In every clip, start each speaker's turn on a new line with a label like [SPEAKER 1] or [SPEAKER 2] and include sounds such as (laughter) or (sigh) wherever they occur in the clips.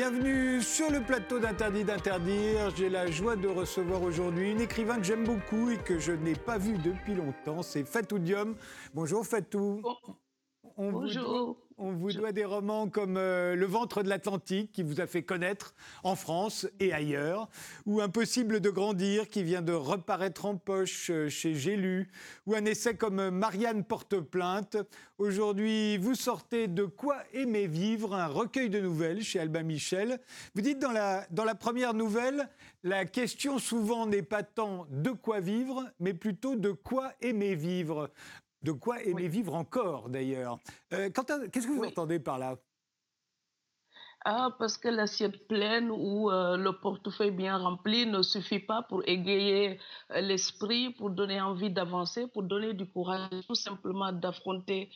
[SPEAKER 1] Bienvenue sur le plateau d'Interdit d'interdire. J'ai la joie de recevoir aujourd'hui une écrivain que j'aime beaucoup et que je n'ai pas vue depuis longtemps. C'est Fatou Diom. Bonjour Fatou.
[SPEAKER 2] Bonjour.
[SPEAKER 1] On vous doit des romans comme euh, Le ventre de l'Atlantique, qui vous a fait connaître en France et ailleurs, ou Impossible de grandir, qui vient de reparaître en poche euh, chez J'ai lu, ou un essai comme Marianne porte plainte. Aujourd'hui, vous sortez de Quoi aimer vivre, un recueil de nouvelles chez Albin Michel. Vous dites dans la, dans la première nouvelle, la question souvent n'est pas tant de quoi vivre, mais plutôt de quoi aimer vivre. De quoi aimer vivre encore, d'ailleurs. Euh, qu'est-ce que vous entendez par là?
[SPEAKER 2] Ah, parce que l'assiette pleine ou euh, le portefeuille bien rempli ne suffit pas pour égayer euh, l'esprit, pour donner envie d'avancer, pour donner du courage tout simplement d'affronter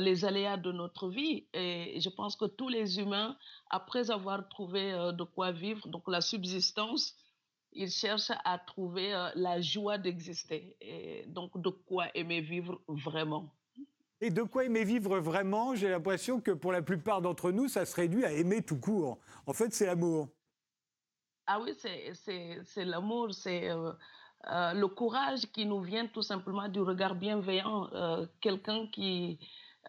[SPEAKER 2] les aléas de notre vie. Et je pense que tous les humains, après avoir trouvé de quoi vivre, donc la subsistance, il cherche à trouver euh, la joie d'exister. Et donc, de quoi aimer vivre vraiment.
[SPEAKER 1] Et de quoi aimer vivre vraiment J'ai l'impression que pour la plupart d'entre nous, ça se réduit à aimer tout court. En fait, c'est l'amour.
[SPEAKER 2] Ah oui, c'est l'amour, c'est euh, euh, le courage qui nous vient tout simplement du regard bienveillant. Quelqu'un qui,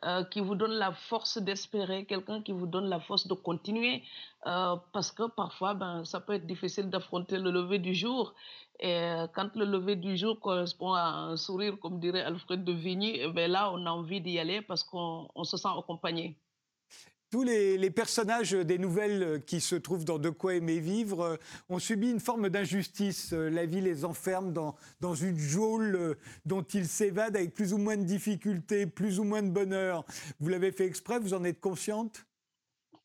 [SPEAKER 2] euh, qui vous donne la force d'espérer, quelqu'un qui vous donne la force de continuer, euh, parce que parfois, ben, ça peut être difficile d'affronter le lever du jour. Et euh, quand le lever du jour correspond à un sourire, comme dirait Alfred de Vigny, eh ben là, on a envie d'y aller parce qu'on se sent accompagné.
[SPEAKER 1] Tous les, personnages des nouvelles qui se trouvent dans De quoi aimer vivre euh, ont subi une forme d'injustice. Euh, la vie les enferme dans, dans une geôle euh, dont ils s'évadent avec plus ou moins de difficultés, plus ou moins de bonheur. Vous l'avez fait exprès, vous en êtes consciente?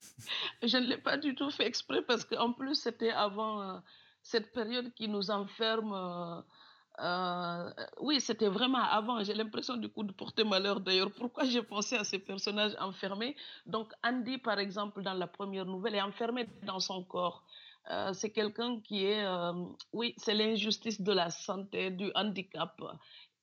[SPEAKER 1] (laughs)
[SPEAKER 2] Je ne l'ai pas du tout fait exprès parce qu'en plus, c'était avant cette période qui nous enferme. Euh, oui, c'était vraiment avant. J'ai l'impression du coup de porter malheur d'ailleurs. Pourquoi j'ai pensé à ces personnages enfermés? Donc Andy, par exemple, dans la première nouvelle, est enfermé dans son corps. Euh, c'est quelqu'un qui est, euh, oui, c'est l'injustice de la santé, du handicap.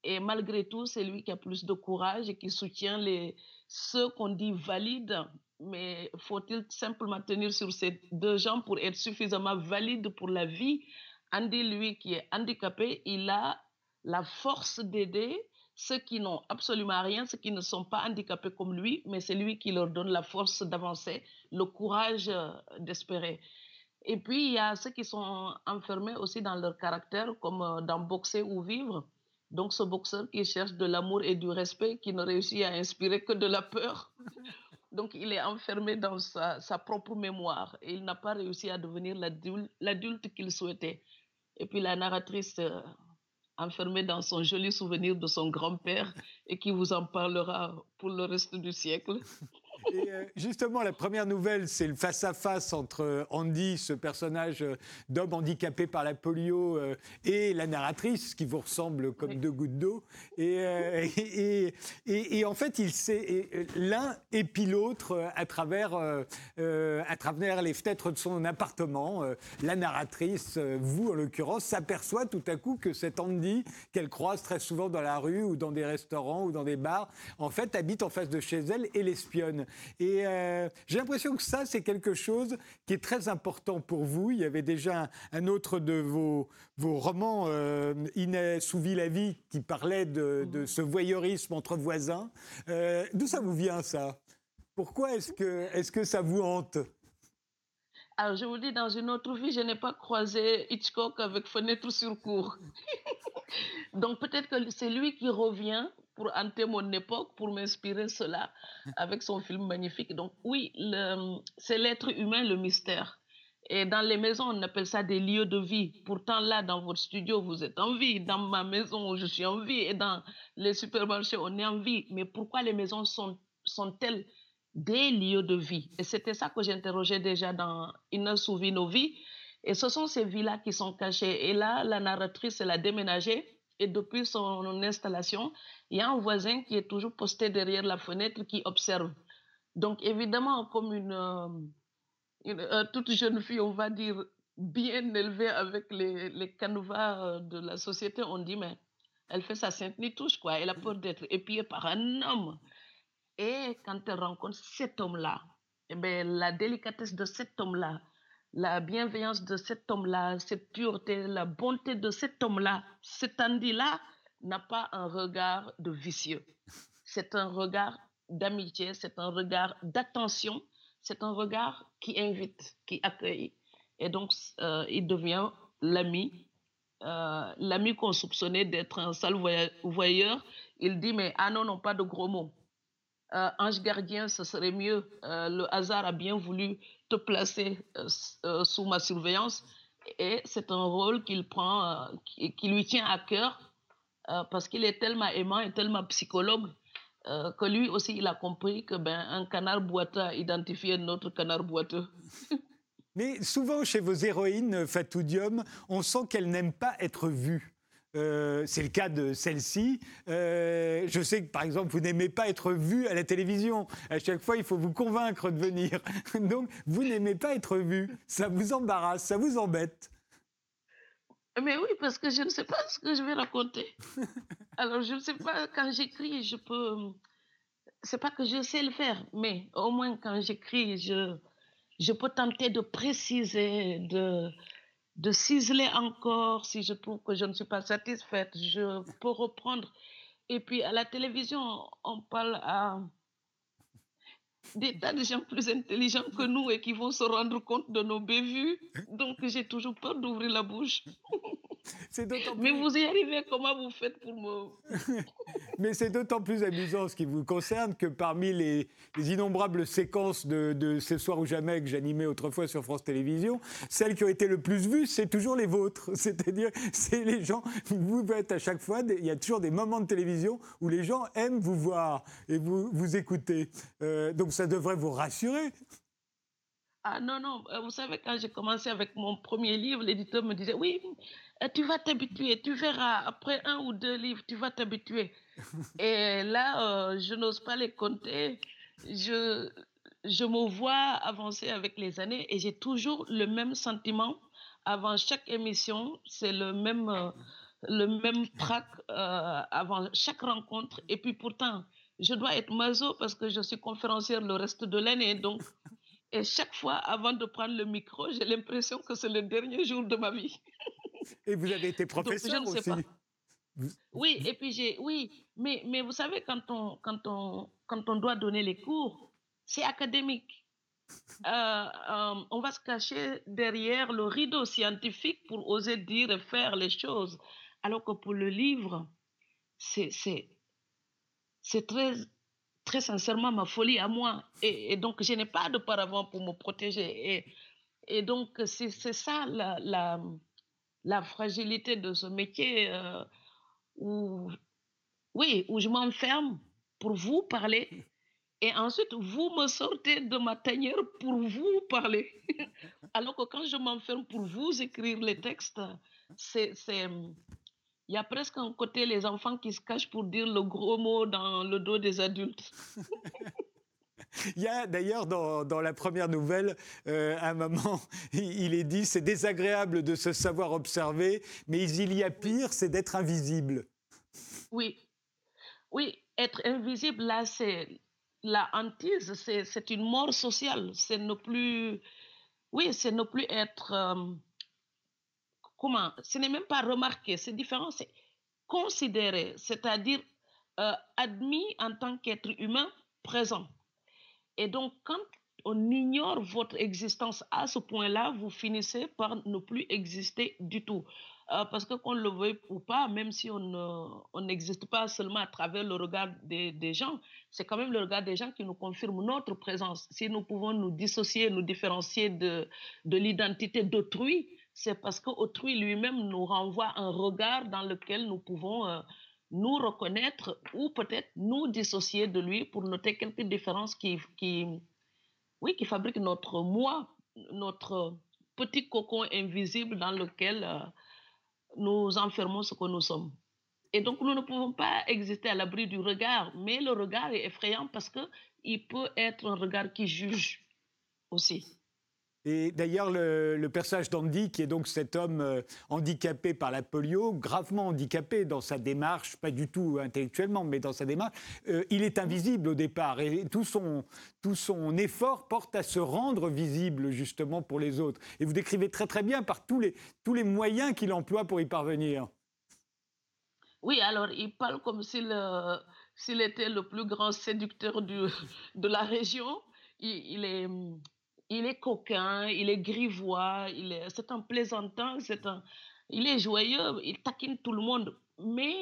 [SPEAKER 2] Et malgré tout, c'est lui qui a plus de courage et qui soutient les, ceux qu'on dit valides. Mais faut-il simplement tenir sur ces deux jambes pour être suffisamment valide pour la vie? Andy, lui, qui est handicapé, il a la force d'aider ceux qui n'ont absolument rien, ceux qui ne sont pas handicapés comme lui, mais c'est lui qui leur donne la force d'avancer, le courage euh, d'espérer. Et puis, il y a ceux qui sont enfermés aussi dans leur caractère, comme euh, dans boxer ou vivre. Donc, ce boxeur qui cherche de l'amour et du respect, qui ne réussit à inspirer que de la peur. (laughs) Donc, il est enfermé dans sa, sa propre mémoire et il n'a pas réussi à devenir l'adulte qu'il souhaitait. Et puis la narratrice euh, enfermée dans son joli souvenir de son grand-père et qui vous en parlera pour le reste du siècle. (laughs)
[SPEAKER 1] Et euh, justement, la première nouvelle, c'est le face-à-face entre euh, Andy, ce personnage euh, d'homme handicapé par la polio, et la narratrice, qui vous ressemble comme deux gouttes d'eau. (laughs) Et, et, et, en fait, il l'un épie l'autre à travers, à travers les fenêtres de son appartement. La narratrice, vous en l'occurrence, s'aperçoit tout à coup que cet Andy, qu'elle croise très souvent dans la rue ou dans des restaurants ou dans des bars, en fait, habite en face de chez elle et l'espionne. Et euh, j'ai l'impression que ça, c'est quelque chose qui est très important pour vous. Il y avait déjà un, autre de vos, vos romans, euh, Inès ou la vie, qui parlait de, de, ce voyeurisme entre voisins. Euh, d'où ça vous vient, ça? Pourquoi est-ce que, est que ça vous hante?
[SPEAKER 2] Alors, je vous dis, dans une autre vie, je n'ai pas croisé Hitchcock avec fenêtre sur cour. (laughs) Donc, peut-être que c'est lui qui revient pour hanter mon époque, pour m'inspirer cela avec son film magnifique. Donc oui, c'est l'être humain le mystère. Et dans les maisons, on appelle ça des lieux de vie. Pourtant, là, dans votre studio, vous êtes en vie. Dans ma maison, je suis en vie. Et dans les supermarchés, on est en vie. Mais pourquoi les maisons sont, sont-elles des lieux de vie? Et c'était ça que j'interrogeais déjà dans Une souvie nos vies. Et ce sont ces vies-là qui sont cachées. Et là, la narratrice, elle a déménagé. Et depuis son installation, il y a un voisin qui est toujours posté derrière la fenêtre qui observe. Donc, évidemment, comme une, euh, euh, toute jeune fille, on va dire, bien élevée avec les, les canevas euh, de la société, on dit, mais elle fait sa sainte nitouche, quoi. Elle a peur d'être épiée par un homme. Et quand elle rencontre cet homme-là, eh ben, la délicatesse de cet homme-là, la bienveillance de cet homme-là, cette pureté, la bonté de cet homme-là, cet Andy-là n'a pas un regard de vicieux. C'est un regard d'amitié, c'est un regard d'attention, c'est un regard qui invite, qui accueille. Et donc, euh, il devient l'ami, euh, l'ami qu'on soupçonnait d'être un sale voyeur. Il dit, mais ah non, non, pas de gros mots. Euh, ange gardien, ce serait mieux. le hasard a bien voulu te placer sous ma surveillance. Et c'est un rôle qu'il prend, qui, lui tient à cœur, parce qu'il est tellement aimant et tellement psychologue euh, que lui aussi, il a compris que ben, un canard boiteux a identifié notre canard boiteux. (laughs)
[SPEAKER 1] Mais souvent, chez vos héroïnes, Fatou Diom, on sent qu'elles n'aiment pas être vues. Euh, c'est le cas de celle-ci. Euh, je sais que, par exemple, vous n'aimez pas être vue à la télévision. À chaque fois, il faut vous convaincre de venir. (laughs) Donc, vous n'aimez pas être vue. Ça vous embarrasse, ça vous embête.
[SPEAKER 2] Mais oui, parce que je ne sais pas ce que je vais raconter. (laughs) Alors, je ne sais pas, quand j'écris, je peux. C'est pas que je sais le faire, mais au moins quand j'écris, je, je peux tenter de préciser, de, de ciseler encore si je trouve que je ne suis pas satisfaite. Je peux reprendre. Et puis à la télévision, on parle à des tas de gens plus intelligents que nous et qui vont se rendre compte de nos bévues. Donc, j'ai toujours peur d'ouvrir la bouche. (laughs) Mais vous y arrivez, comment vous faites pour me... (laughs)
[SPEAKER 1] Mais c'est d'autant plus amusant ce qui vous concerne que parmi les, innombrables séquences de, de Ce soir ou jamais que j'animais autrefois sur France Télévisions, celles qui ont été le plus vues, c'est toujours les vôtres. (laughs) C'est-à-dire, c'est les gens, vous êtes à chaque fois, il y a toujours des moments de télévision où les gens aiment vous voir et vous, vous écouter. Euh, donc ça devrait vous rassurer.
[SPEAKER 2] Ah non, non, euh, vous savez, quand j'ai commencé avec mon premier livre, l'éditeur me disait, oui, euh, tu vas t'habituer, tu verras, après un ou deux livres, tu vas t'habituer. (laughs) Et là, euh, je n'ose pas les compter. Je, je me vois avancer avec les années et j'ai toujours le même sentiment avant chaque émission. C'est le même, le même trac avant chaque rencontre. Et puis pourtant, je dois être maso parce que je suis conférencière le reste de l'année. Donc, et chaque fois, avant de prendre le micro, j'ai l'impression que c'est le dernier jour de ma vie. (laughs)
[SPEAKER 1] Et vous avez été (laughs) professeur aussi. Pas.
[SPEAKER 2] Oui, et puis j'ai, oui, mais, mais vous savez, quand on, quand, on, quand on doit donner les cours, c'est académique. Euh, euh, on va se cacher derrière le rideau scientifique pour oser dire et faire les choses. Alors que pour le livre, c'est c'est très, très sincèrement ma folie à moi. Et, donc, je n'ai pas de paravent pour me protéger. Et, et donc, c'est ça la, la, la, fragilité de ce métier euh, où, oui, où je m'enferme pour vous parler. Et ensuite, vous me sortez de ma tanière pour vous parler. (laughs) Alors que quand je m'enferme pour vous écrire les textes, c'est il y a presque un côté les enfants qui se cachent pour dire le gros mot dans le dos des adultes. (laughs) (laughs)
[SPEAKER 1] Il y a d'ailleurs dans, la première nouvelle, euh, un moment, (laughs) il est dit c'est désagréable de se savoir observer, mais il y a pire, c'est d'être invisible.
[SPEAKER 2] Oui, oui, être invisible, là, c'est la hantise, c'est une mort sociale. C'est ne plus, oui, c'est ne plus être. Euh, comment Ce n'est même pas remarqué, c'est différent, c'est considéré, c'est-à-dire euh, admis en tant qu'être humain présent. Et donc, quand on ignore votre existence à ce point-là, vous finissez par ne plus exister du tout. Euh, parce que qu'on le veuille ou pas, même si on n'existe pas seulement à travers le regard des, des gens, c'est quand même le regard des gens qui nous confirme notre présence. Si nous pouvons nous dissocier, nous différencier de, de l'identité d'autrui, c'est parce qu'autrui lui-même nous renvoie un regard dans lequel nous pouvons euh, nous reconnaître ou peut-être nous dissocier de lui pour noter quelques différences qui, qui, oui, qui fabriquent notre moi, notre petit cocon invisible dans lequel euh, nous enfermons ce que nous sommes. Et donc, nous ne pouvons pas exister à l'abri du regard, mais le regard est effrayant parce qu'il peut être un regard qui juge aussi.
[SPEAKER 1] Et d'ailleurs, le, personnage d'Andy, qui est donc cet homme euh, handicapé par la polio, gravement handicapé dans sa démarche, pas du tout intellectuellement, mais dans sa démarche, euh, il est invisible au départ. Et tout son, tout son effort porte à se rendre visible, justement, pour les autres. Et vous décrivez très très bien par tous les, tous les moyens qu'il emploie pour y parvenir.
[SPEAKER 2] Oui, alors il parle comme s'il euh, était le plus grand séducteur du, de la région. il est il est coquin, il est grivois, il est, c'est un plaisantin, c'est un, il est joyeux, il taquine tout le monde. Mais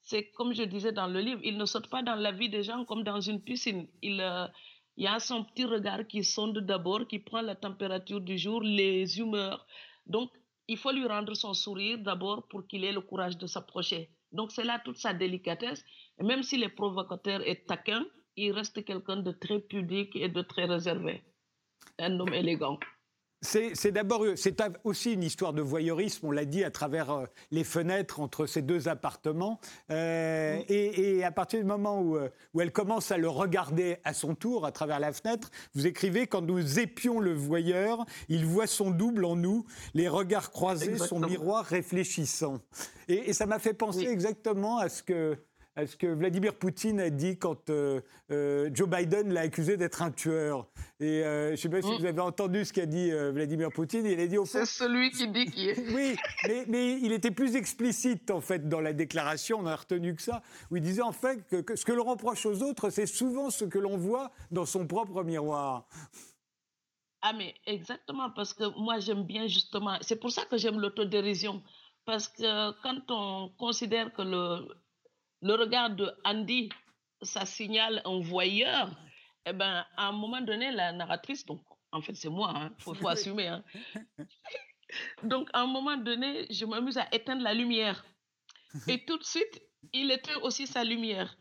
[SPEAKER 2] c'est comme je disais dans le livre, il ne saute pas dans la vie des gens comme dans une piscine. Il, euh, il y a son petit regard qui sonde d'abord, qui prend la température du jour, les humeurs. Donc, il faut lui rendre son sourire d'abord pour qu'il ait le courage de s'approcher. Donc, c'est là toute sa délicatesse. Et même s'il est provocateur et taquin, il reste quelqu'un de très pudique et de très réservé un homme élégant.
[SPEAKER 1] C'est d'abord, c'est aussi une histoire de voyeurisme, on l'a dit, à travers euh, les fenêtres entre ces deux appartements. Euh, et, à partir du moment où, euh, où, elle commence à le regarder à son tour à travers la fenêtre, vous écrivez Quand nous épions le voyeur, il voit son double en nous, les regards croisés, son miroir réfléchissant. Et, ça m'a fait penser exactement à ce que est ce que Vladimir Poutine a dit quand euh, euh, Joe Biden l'a accusé d'être un tueur. Et euh, je ne sais pas si mm. vous avez entendu ce qu'a dit Vladimir Poutine.
[SPEAKER 2] Il a dit au C'est celui qui dit qui est.
[SPEAKER 1] oui, mais, il était plus explicite en fait dans la déclaration. On a retenu que ça, où il disait en fait que, ce que l'on reproche aux autres, c'est souvent ce que l'on voit dans son propre miroir.
[SPEAKER 2] Ah mais exactement parce que moi j'aime bien justement. C'est pour ça que j'aime l'autodérision parce que quand on considère que le le regard de Andy, ça signale un voyeur. Eh ben, à un moment donné, la narratrice, donc en fait c'est moi, il hein, faut, (laughs) assumer. Hein. Donc à un moment donné, je m'amuse à éteindre la lumière. (laughs) Et tout de suite, il éteint aussi sa lumière.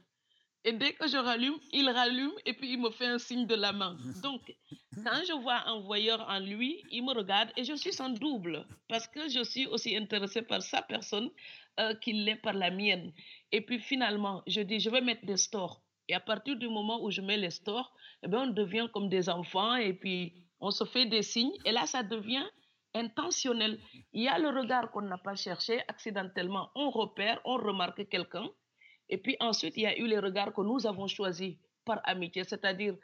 [SPEAKER 2] Et dès que je rallume, il rallume et puis il me fait un signe de la main. Donc, quand je vois un voyeur en lui, il me regarde et je suis son double parce que je suis aussi intéressée par sa personne euh, qu'il l'est par la mienne. Et puis finalement, je dis, je vais mettre des stores. Et à partir du moment où je mets les stores, eh bien, on devient comme des enfants et puis on se fait des signes. Et là, ça devient intentionnel. Il y a le regard qu'on n'a pas cherché accidentellement. On repère, on remarque quelqu'un. Et puis ensuite, il y a eu les regards que nous avons choisis par amitié. C'est-à-dire,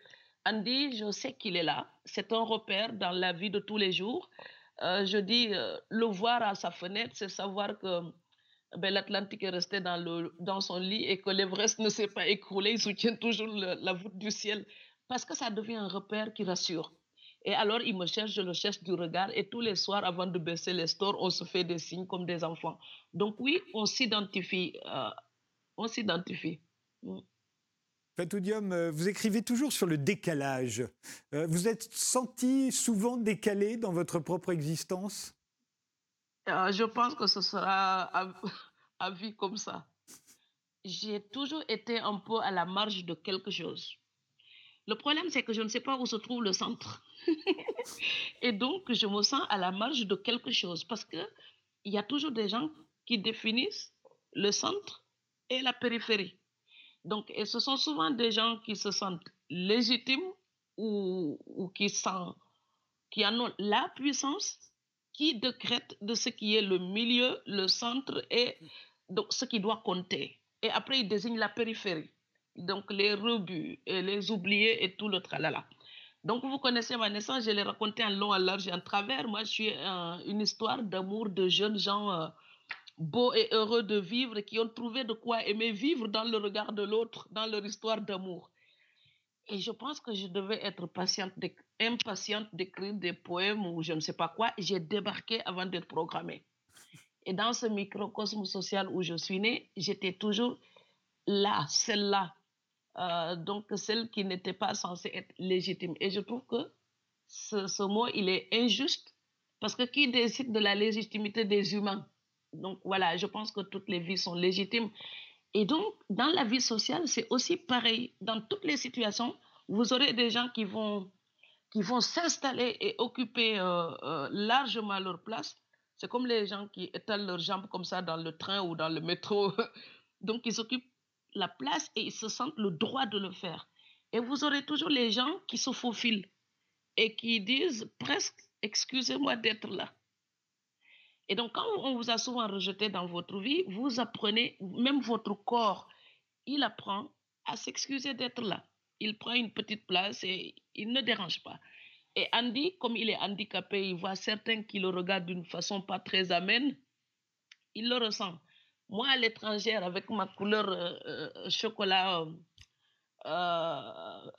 [SPEAKER 2] Andy, je sais qu'il est là. C'est un repère dans la vie de tous les jours. Euh, je dis, euh, le voir à sa fenêtre, c'est savoir que ben, l'Atlantique est resté dans, le, dans son lit et que l'Everest ne s'est pas écroulé, il soutient toujours la voûte du ciel, parce que ça devient un repère qui rassure. Et alors, il me cherche, je le cherche du regard, et tous les soirs, avant de baisser les stores, on se fait des signes comme des enfants. Donc oui, on s'identifie. Euh, on s'identifie. Mm.
[SPEAKER 1] Euh, vous écrivez toujours sur le décalage. Euh, vous êtes senti souvent décalé dans votre propre existence?
[SPEAKER 2] Euh, je pense que ce sera à, vie comme ça. J'ai toujours été un peu à la marge de quelque chose. Le problème, c'est que je ne sais pas où se trouve le centre. (laughs) et donc, je me sens à la marge de quelque chose parce qu'il y a toujours des gens qui définissent le centre et la périphérie. Donc, et ce sont souvent des gens qui se sentent légitimes ou, qui, sont, qui en ont la puissance qui décrète de ce qui est le milieu, le centre et donc ce qui doit compter. Et après, il désigne la périphérie. Donc les rebuts et les oubliés et tout le tralala. Donc vous connaissez ma naissance, je l'ai raconté en long, en large et en travers. Moi, je suis une histoire d'amour de jeunes gens euh, beaux et heureux de vivre qui ont trouvé de quoi aimer vivre dans le regard de l'autre, dans leur histoire d'amour. Et je pense que je devais être patiente, impatiente d'écrire des poèmes ou je ne sais pas quoi. J'ai débarqué avant d'être programmée. Et dans ce microcosme social où je suis née, j'étais toujours là, celle-là. Euh, donc, celle qui n'était pas censée être légitime. Et je trouve que ce, ce, mot, il est injuste parce que qui décide de la légitimité des humains? Donc, voilà, je pense que toutes les vies sont légitimes. Et donc, dans la vie sociale, c'est aussi pareil. Dans toutes les situations, vous aurez des gens qui vont, qui vont s'installer et occuper euh, euh, largement leur place. C'est comme les gens qui étalent leurs jambes comme ça dans le train ou dans le métro. (laughs) donc, ils occupent la place et ils se sentent le droit de le faire. Et vous aurez toujours les gens qui se faufilent et qui disent presque excusez-moi d'être là. Et donc, quand on vous a souvent rejeté dans votre vie, vous apprenez, même votre corps, il apprend à s'excuser d'être là. Il prend une petite place et il ne dérange pas. Et Andy, comme il est handicapé, il voit certains qui le regardent d'une façon pas très amène, il le ressent. Moi, à l'étrangère, avec ma couleur euh, euh, chocolat, euh,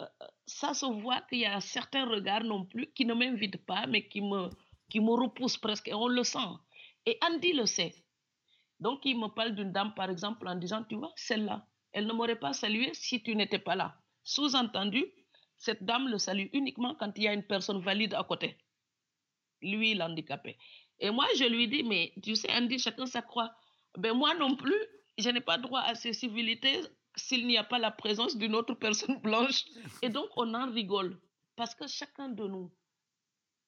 [SPEAKER 2] ça se voit qu'il y a certains regards non plus qui ne m'invitent pas, mais qui me, qui me repoussent presque. Et on le sent. Et Andy le sait. Donc, il me parle d'une dame, par exemple, en disant, tu vois, celle-là, elle ne m'aurait pas salué si tu n'étais pas là. Sous-entendu, cette dame le salue uniquement quand il y a une personne valide à côté. Lui, l'handicapé. Et moi, je lui dis, mais tu sais, Andy, chacun sa croix. Ben moi non plus, je n'ai pas droit à ces civilités s'il n'y a pas la présence d'une autre personne (laughs) blanche. Et donc, on en rigole. Parce que chacun de nous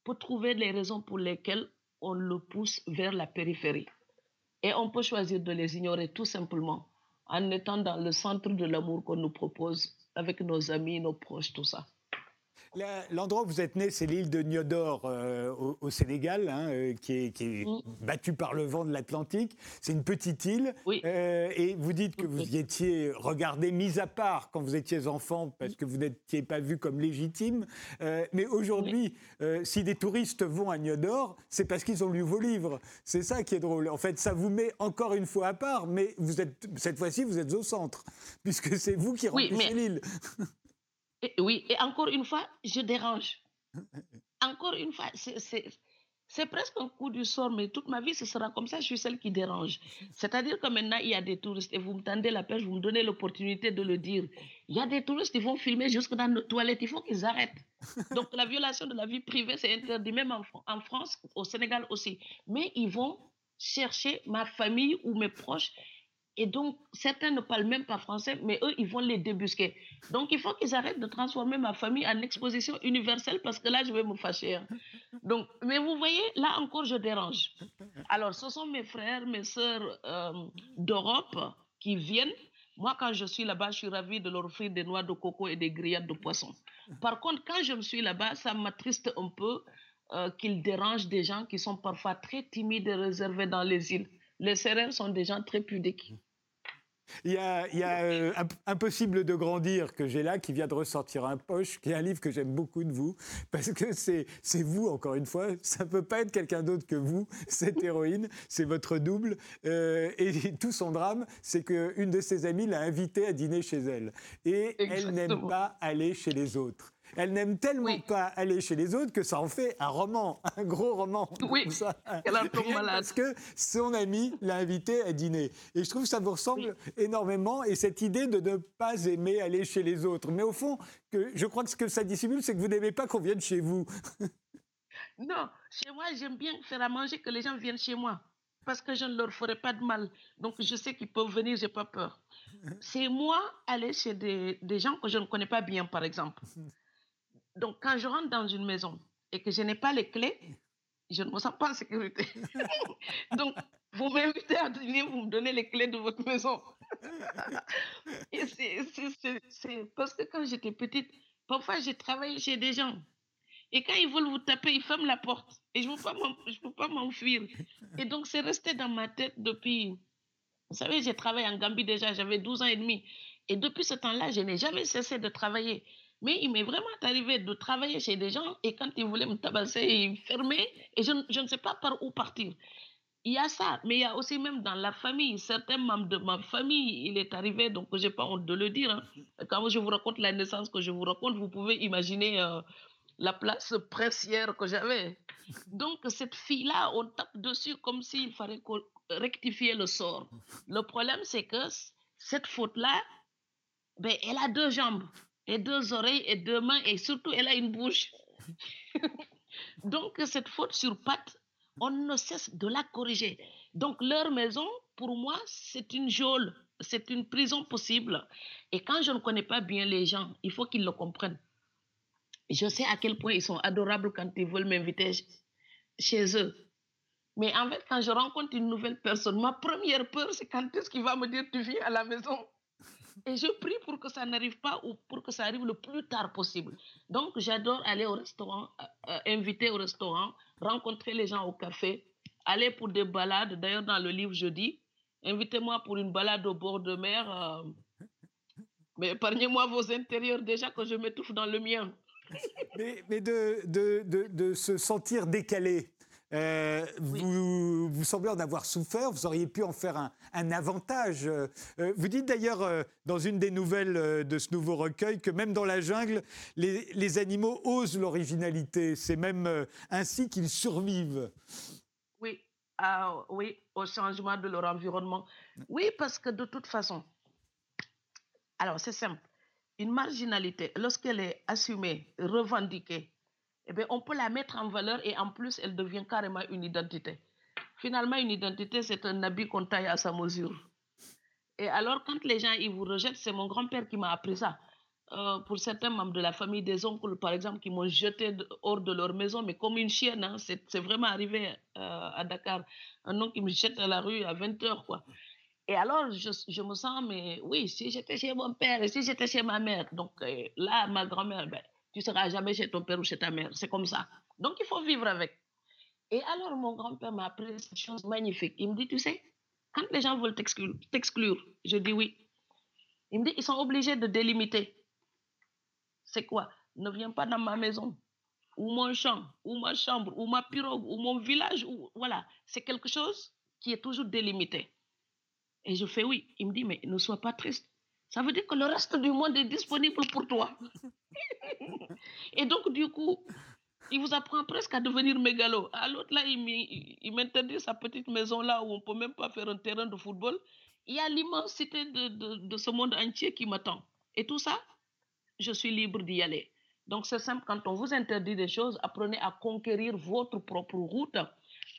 [SPEAKER 2] peut trouver les raisons pour lesquelles on le pousse vers la périphérie. Et on peut choisir de les ignorer tout simplement en étant dans le centre de l'amour qu'on nous propose avec nos amis, nos proches, tout ça.
[SPEAKER 1] L'endroit où vous êtes né, c'est l'île de Niodor euh, au, Sénégal, hein, euh, qui est, qui battue par le vent de l'Atlantique. C'est une petite île. Euh, et vous dites que vous y étiez regardé, mis à part quand vous étiez enfant, parce que vous n'étiez pas vu comme légitime. mais aujourd'hui, si des touristes vont à Niodor, c'est parce qu'ils ont lu vos livres. C'est ça qui est drôle. En fait, ça vous met encore une fois à part, mais vous êtes, cette fois-ci, vous êtes au centre, (laughs) puisque c'est vous qui remplissez l'île. (laughs)
[SPEAKER 2] oui, et encore une fois, je dérange. Encore une fois, c'est presque un coup du sort, mais toute ma vie, ce sera comme ça, je suis celle qui dérange. C'est-à-dire que maintenant, il y a des touristes et vous me tendez la pêche, vous me donnez l'opportunité de le dire. Il y a des touristes qui vont filmer jusque dans nos toilettes, il faut qu'ils arrêtent. Donc, la violation de la vie privée, c'est interdit, même en, en France, au Sénégal aussi. Mais ils vont chercher ma famille ou mes proches et donc, certains ne parlent même pas français, mais eux, ils vont les débusquer. Donc, il faut qu'ils arrêtent de transformer ma famille en exposition universelle parce que là, je vais me fâcher. Hein. Donc, mais vous voyez, là encore, je dérange. Alors, ce sont mes frères, mes sœurs euh, d'Europe qui viennent. Moi, quand je suis là-bas, je suis ravie de leur offrir des noix de coco et des grillades de poisson. Par contre, quand je me suis là-bas, ça m'attriste un peu euh, qu'ils dérangent des gens qui sont parfois très timides et réservés dans les îles. Les Sérères sont des gens très pudiques.
[SPEAKER 1] Il y a, euh, Impossible de grandir que j'ai là, qui vient de ressortir un poche, qui est un livre que j'aime beaucoup de vous, parce que c'est vous, encore une fois, ça ne peut pas être quelqu'un d'autre que vous, (laughs) cette héroïne, c'est votre double. Euh, et (laughs) tout son drame, c'est qu'une de ses amies l'a invitée à dîner chez elle. Et elle n'aime pas aller chez les autres. Elle n'aime tellement pas aller chez les autres que ça en fait un roman, (laughs) un gros roman.
[SPEAKER 2] Oui,
[SPEAKER 1] ça.
[SPEAKER 2] elle a malade.
[SPEAKER 1] Parce que son ami l'a invitée à dîner. Et je trouve que ça vous ressemble énormément. Et cette idée de ne pas aimer aller chez les autres. Mais au fond, que, je crois que ce que ça dissimule, c'est que vous n'aimez pas qu'on vienne chez vous. (laughs)
[SPEAKER 2] non, chez moi, j'aime bien faire à manger que les gens viennent chez moi. Parce que je ne leur ferai pas de mal. Donc, je sais qu'ils peuvent venir, j'ai pas peur. (laughs) C'est moi aller chez des, des gens que je ne connais pas bien, par exemple. Donc, quand je rentre dans une maison et que je n'ai pas les clés, je ne me sens pas en sécurité. (laughs) Donc, vous m'invitez à dîner, vous me donnez les clés de votre maison. et c'est parce que quand j'étais petite, parfois j'ai travaillé chez des gens. Et quand ils veulent vous taper, ils ferment la porte. Et je ne peux pas m'enfuir. Et donc, c'est resté dans ma tête depuis. Vous savez, j'ai travaillé en Gambie déjà, j'avais 12 ans et demi. Et depuis ce temps-là, je n'ai jamais cessé de travailler. Mais il m'est vraiment arrivé de travailler chez des gens et quand ils voulaient me tabasser, ils fermaient et je, je ne sais pas par où partir. Il y a ça, mais il y a aussi même dans la famille, certains membres de ma famille, il est arrivé, donc je n'ai pas honte de le dire. Hein. Quand je vous raconte la naissance que je vous raconte, vous pouvez imaginer euh, la place précière que j'avais. Donc cette fille-là, on tape dessus comme s'il fallait rectifier le sort. Le problème, c'est que cette faute-là, ben, elle a deux jambes et deux oreilles et deux mains et surtout elle a une bouche. (laughs) Donc cette faute sur patte, on ne cesse de la corriger. Donc leur maison, pour moi, c'est une geôle, c'est une prison possible. Et quand je ne connais pas bien les gens, il faut qu'ils le comprennent. Je sais à quel point ils sont adorables quand ils veulent m'inviter chez eux. Mais en fait, quand je rencontre une nouvelle personne, ma première peur, c'est quand est-ce qu'il va me dire tu viens à la maison? Et je prie pour que ça n'arrive pas ou pour que ça arrive le plus tard possible. Donc, j'adore aller au restaurant, euh, euh, inviter au restaurant, rencontrer les gens au café, aller pour des balades. D'ailleurs, dans le livre, je dis, invitez-moi pour une balade au bord de mer. Euh, mais épargnez-moi vos intérieurs déjà que je m'étouffe dans le mien.
[SPEAKER 1] mais, de, de, de, se sentir décalé, euh, vous, vous, semblez en avoir souffert, vous auriez pu en faire un, un avantage. Euh, vous dites d'ailleurs dans une des nouvelles de ce nouveau recueil que même dans la jungle, les, les animaux osent l'originalité. C'est même ainsi qu'ils survivent.
[SPEAKER 2] Oui, ah, oui, au changement de leur environnement. Oui, parce que de toute façon, alors c'est simple, une marginalité, lorsqu'elle est assumée, revendiquée, eh bien, on peut la mettre en valeur et en plus, elle devient carrément une identité. Finalement, une identité, c'est un habit qu'on taille à sa mesure. Et alors, quand les gens ils vous rejettent, c'est mon grand-père qui m'a appris ça. Euh, pour certains membres de la famille des oncles, par exemple, qui m'ont jeté hors de leur maison, mais comme une chienne. Hein, c'est vraiment arrivé euh, à Dakar. Un oncle qui me jette à la rue à 20 h Quoi. Et alors, je, je, me sens, mais oui, si j'étais chez mon père si j'étais chez ma mère, donc euh, là, ma grand-mère, ben, tu seras jamais chez ton père ou chez ta mère. C'est comme ça. Donc, il faut vivre avec. Et alors, mon grand-père m'a appris cette chose magnifique. Il me dit, tu sais, quand les gens veulent t'exclure, je dis oui. Il me dit, ils sont obligés de délimiter c'est quoi? Ne viens pas dans ma maison, ou mon champ, ou ma chambre, ou ma pirogue, ou mon village. Voilà, c'est quelque chose qui est toujours délimité. Et je fais oui. Il me dit, mais ne sois pas triste. Ça veut dire que le reste du monde est disponible pour toi. (laughs) et donc, du coup, il vous apprend presque à devenir mégalo. À l'autre, là, il m'interdit sa petite maison là où on ne peut même pas faire un terrain de football. Il y a l'immensité de, de, de ce monde entier qui m'attend. Et tout ça, je suis libre d'y aller. Donc c'est simple, quand on vous interdit des choses, apprenez à conquérir votre propre route.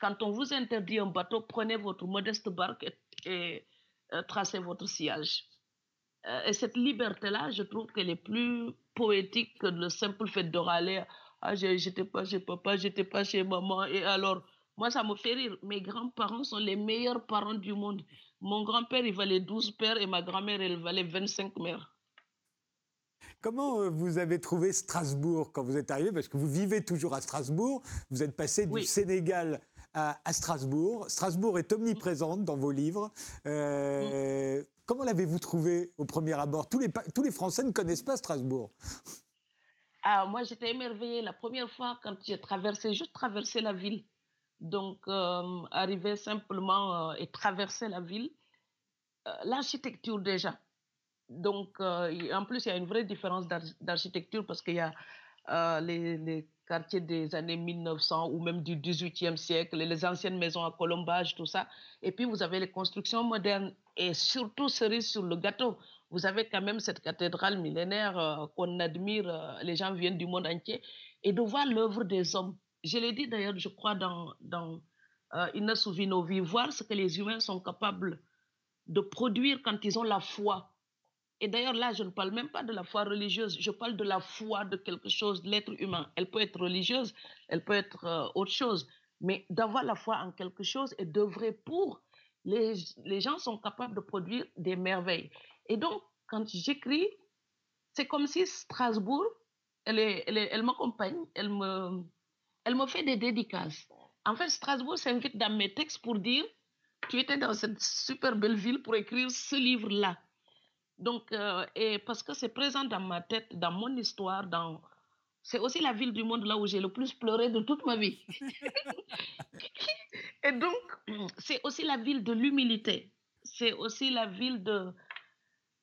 [SPEAKER 2] Quand on vous interdit un bateau, prenez votre modeste barque et, euh, tracez votre sillage. Euh, et cette liberté-là, je trouve qu'elle est plus poétique que le simple fait de râler. Ah, j'étais pas chez papa, j'étais pas chez maman. Et alors, moi, ça me fait rire. Mes grands-parents sont les meilleurs parents du monde. Mon grand-père, il valait 12 pères et ma grand-mère, elle valait 25 mères.
[SPEAKER 1] Comment euh, vous avez trouvé Strasbourg quand vous êtes arrivé? Parce que vous vivez toujours à Strasbourg. Vous êtes passé du Sénégal à, Strasbourg. Strasbourg est omniprésente dans vos livres. Euh, comment l'avez-vous trouvé au premier abord? Tous les, Français ne connaissent pas Strasbourg.
[SPEAKER 2] Ah, moi, j'étais émerveillée la première fois quand j'ai traversé, juste traversé la ville. Donc, euh, arriver simplement et traverser la ville. L'architecture déjà donc, euh, en plus, il y a une vraie différence d'architecture parce qu'il y a euh, les, quartiers des années 1900 ou même du 18e siècle, les anciennes maisons à colombage, tout ça. Et puis, vous avez les constructions modernes et surtout, cerise sur le gâteau, vous avez quand même cette cathédrale millénaire euh, qu'on admire, les gens viennent du monde entier, et de voir l'œuvre des hommes. Je l'ai dit d'ailleurs, je crois, dans, dans Inna Souvinovi, voir ce que les humains sont capables de produire quand ils ont la foi et d'ailleurs, là, je ne parle même pas de la foi religieuse, je parle de la foi de quelque chose, de l'être humain. Elle peut être religieuse, elle peut être euh, autre chose, mais d'avoir la foi en quelque chose et d'œuvrer pour, les, les gens sont capables de produire des merveilles. Et donc, quand j'écris, c'est comme si Strasbourg, elle, est, elle, elle m'accompagne, elle me, elle me fait des dédicaces. En fait, Strasbourg s'invite dans mes textes pour dire, tu étais dans cette super belle ville pour écrire ce livre-là donc, euh, et parce que c'est présent dans ma tête, dans mon histoire, dans... c'est aussi la ville du monde là où j'ai le plus pleuré de toute ma vie. (laughs) et donc, c'est aussi la ville de l'humilité. C'est aussi la ville de,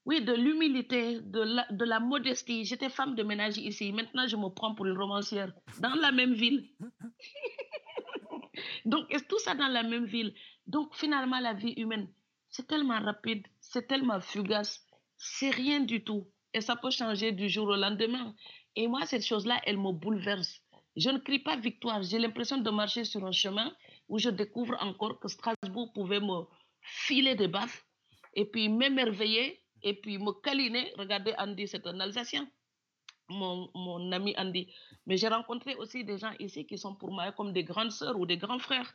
[SPEAKER 2] oui, de l'humilité, de la, de la modestie. J'étais femme de ménage ici. Maintenant, je me prends pour une romancière dans la même ville. (laughs) donc, tout ça dans la même ville. Donc, finalement, la vie humaine, c'est tellement rapide, c'est tellement fugace c'est rien du tout. Et ça peut changer du jour au lendemain. Et moi, cette chose-là, elle me bouleverse. Je ne crie pas victoire. J'ai l'impression de marcher sur un chemin où je découvre encore que Strasbourg pouvait me filer des baffes et puis m'émerveiller et puis me câliner. Regardez, Andy, c'est un Alsacien, mon, ami Andy. Mais j'ai rencontré aussi des gens ici qui sont pour moi comme des grandes sœurs ou des grands frères.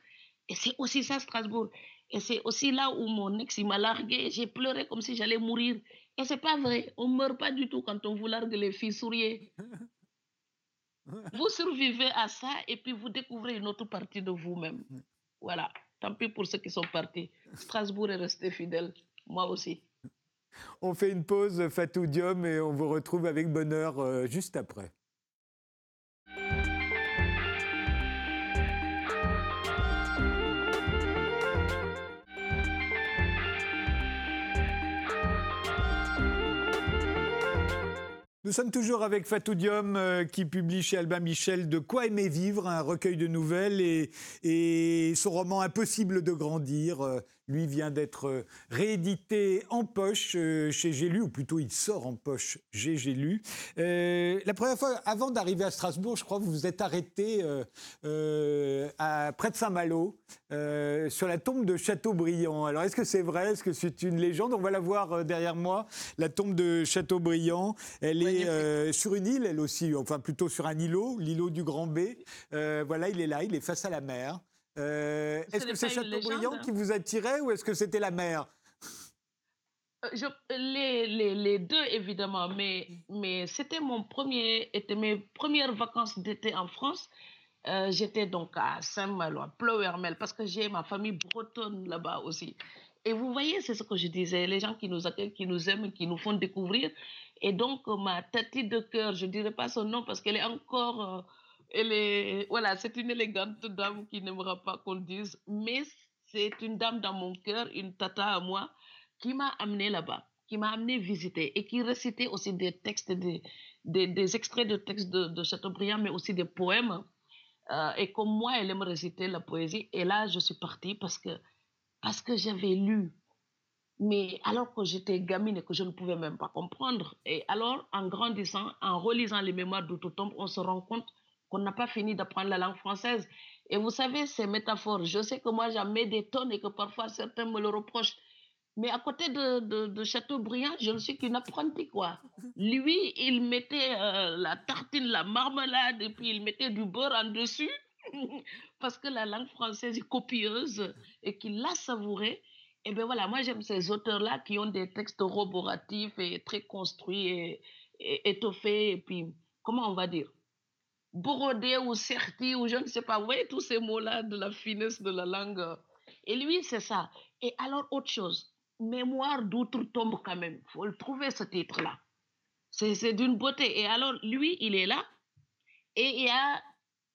[SPEAKER 2] Et c'est aussi ça, Strasbourg. Et c'est aussi là où mon ex, m'a largué. J'ai pleuré comme si j'allais mourir. Et c'est pas vrai. On meurt pas du tout quand on vous largue les filles. Souriez. vous survivez à ça et puis vous découvrez une autre partie de vous-même. Voilà. Tant pis pour ceux qui sont partis. Strasbourg est resté fidèle. Moi aussi.
[SPEAKER 1] On fait une pause, Fatou Diom, et on vous retrouve avec bonheur euh, juste après. Nous sommes toujours avec Fatou Diom euh, qui publie chez Albin Michel De quoi aimer vivre, un recueil de nouvelles et, et son roman Impossible de grandir. Euh, lui vient d'être euh, réédité en poche euh, chez J'ai lu, ou plutôt il sort en poche chez J'ai lu. Euh, la première fois, avant d'arriver à Strasbourg, je crois que vous vous êtes arrêté à, près de Saint-Malo, sur la tombe de Châteaubriand. Alors, est-ce que c'est vrai? Est-ce que c'est une légende? On va la voir derrière moi, la tombe de Châteaubriand. Elle est sur une île, elle aussi, enfin plutôt sur un îlot, l'îlot du Grand B. voilà, il est là, il est face à la mer. Euh, est-ce que c'est Châteaubriand qui vous attirait ou est-ce que c'était la mer
[SPEAKER 2] euh, les, les, deux, évidemment, mais, mais c'était mon premier, était mes premières vacances d'été en France. Euh, j'étais donc à Saint-Malo, à Plouermel, parce que j'ai ma famille bretonne là-bas aussi. Et vous voyez, c'est ce que je disais, les gens qui nous accueillent, qui nous aiment, qui nous font découvrir. Et donc, ma tati de cœur, je ne dirais pas son nom parce qu'elle est encore elle voilà, c'est une élégante dame qui n'aimera pas qu'on le dise, mais c'est une dame dans mon cœur, une tata à moi, qui m'a amené là-bas, qui m'a amené visiter et qui récitait aussi des textes, des, des, extraits de textes de, Chateaubriand, mais aussi des poèmes. Euh, et comme moi, elle aime réciter la poésie. Et là, je suis partie parce que, parce que j'avais lu. Mais alors que j'étais gamine et que je ne pouvais même pas comprendre. Et alors, en grandissant, en relisant les mémoires d'Outotombe, on se rend compte qu'on n'a pas fini d'apprendre la langue française. Et vous savez, ces métaphores, je sais que moi j'en mets des tonnes et que parfois certains me le reprochent. Mais à côté de, de, de Chateaubriand, je ne suis qu'une apprentie, quoi. Lui, il mettait euh, la tartine, la marmelade, et puis il mettait du beurre en dessus, (laughs) parce que la langue française est copieuse et qu'il l'a savourée. Et bien voilà, moi j'aime ces auteurs-là qui ont des textes roboratifs et très construits et, et étoffés, et puis, comment on va dire? Brodé ou serti ou je ne sais pas. Vous voyez tous ces mots-là de la finesse de la langue. Et lui, c'est ça. Et alors, autre chose, mémoire d'outre-tombe quand même. Il faut le trouver, ce titre-là. C'est d'une beauté. Et alors, lui, il est là. Et il y a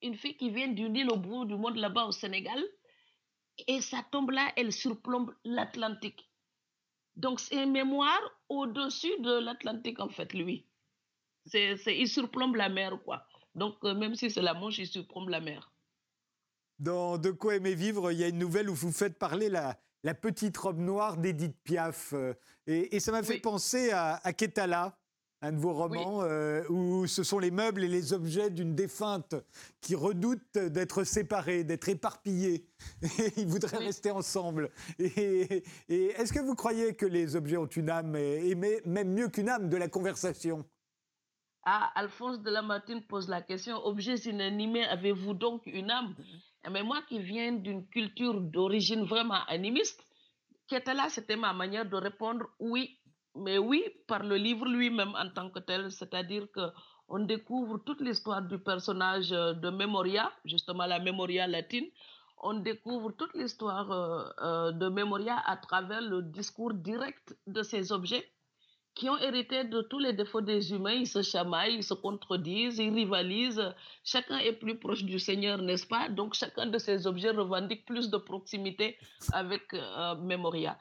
[SPEAKER 2] une fille qui vient d'une île au bout du monde là-bas au Sénégal. Et sa tombe-là, elle surplombe l'Atlantique. Donc, c'est mémoire au-dessus de l'Atlantique, en fait, lui. C'est, il surplombe la mer, quoi. Donc, euh, même si c'est la Manche, il surplombe la mer.
[SPEAKER 1] Dans De quoi aimer vivre, il y a une nouvelle où vous faites parler la, la petite robe noire d'Edith Piaf. Euh, et, ça m'a fait penser à, à Ketala, un de vos romans, euh, où ce sont les meubles et les objets d'une défunte qui redoutent d'être séparés, d'être éparpillés. (laughs) Et ils voudraient rester ensemble. Et, et est-ce que vous croyez que les objets ont une âme, et même mieux qu'une âme, de la conversation?
[SPEAKER 2] Ah, Alphonse de Lamartine pose la question objet inanimé, avez-vous donc une âme? Mais eh moi qui viens d'une culture d'origine vraiment animiste, qui était là, c'était ma manière de répondre oui, mais oui, par le livre lui-même en tant que tel, c'est-à-dire que on découvre toute l'histoire du personnage euh, de Memoria, justement la Memoria latine. On découvre toute l'histoire euh, euh, de Memoria à travers le discours direct de ces objets qui ont hérité de tous les défauts des humains. Ils se chamaillent, ils se contredisent, ils rivalisent. Chacun est plus proche du Seigneur, n'est-ce pas? Donc chacun de ces objets revendique plus de proximité avec euh, Memoria.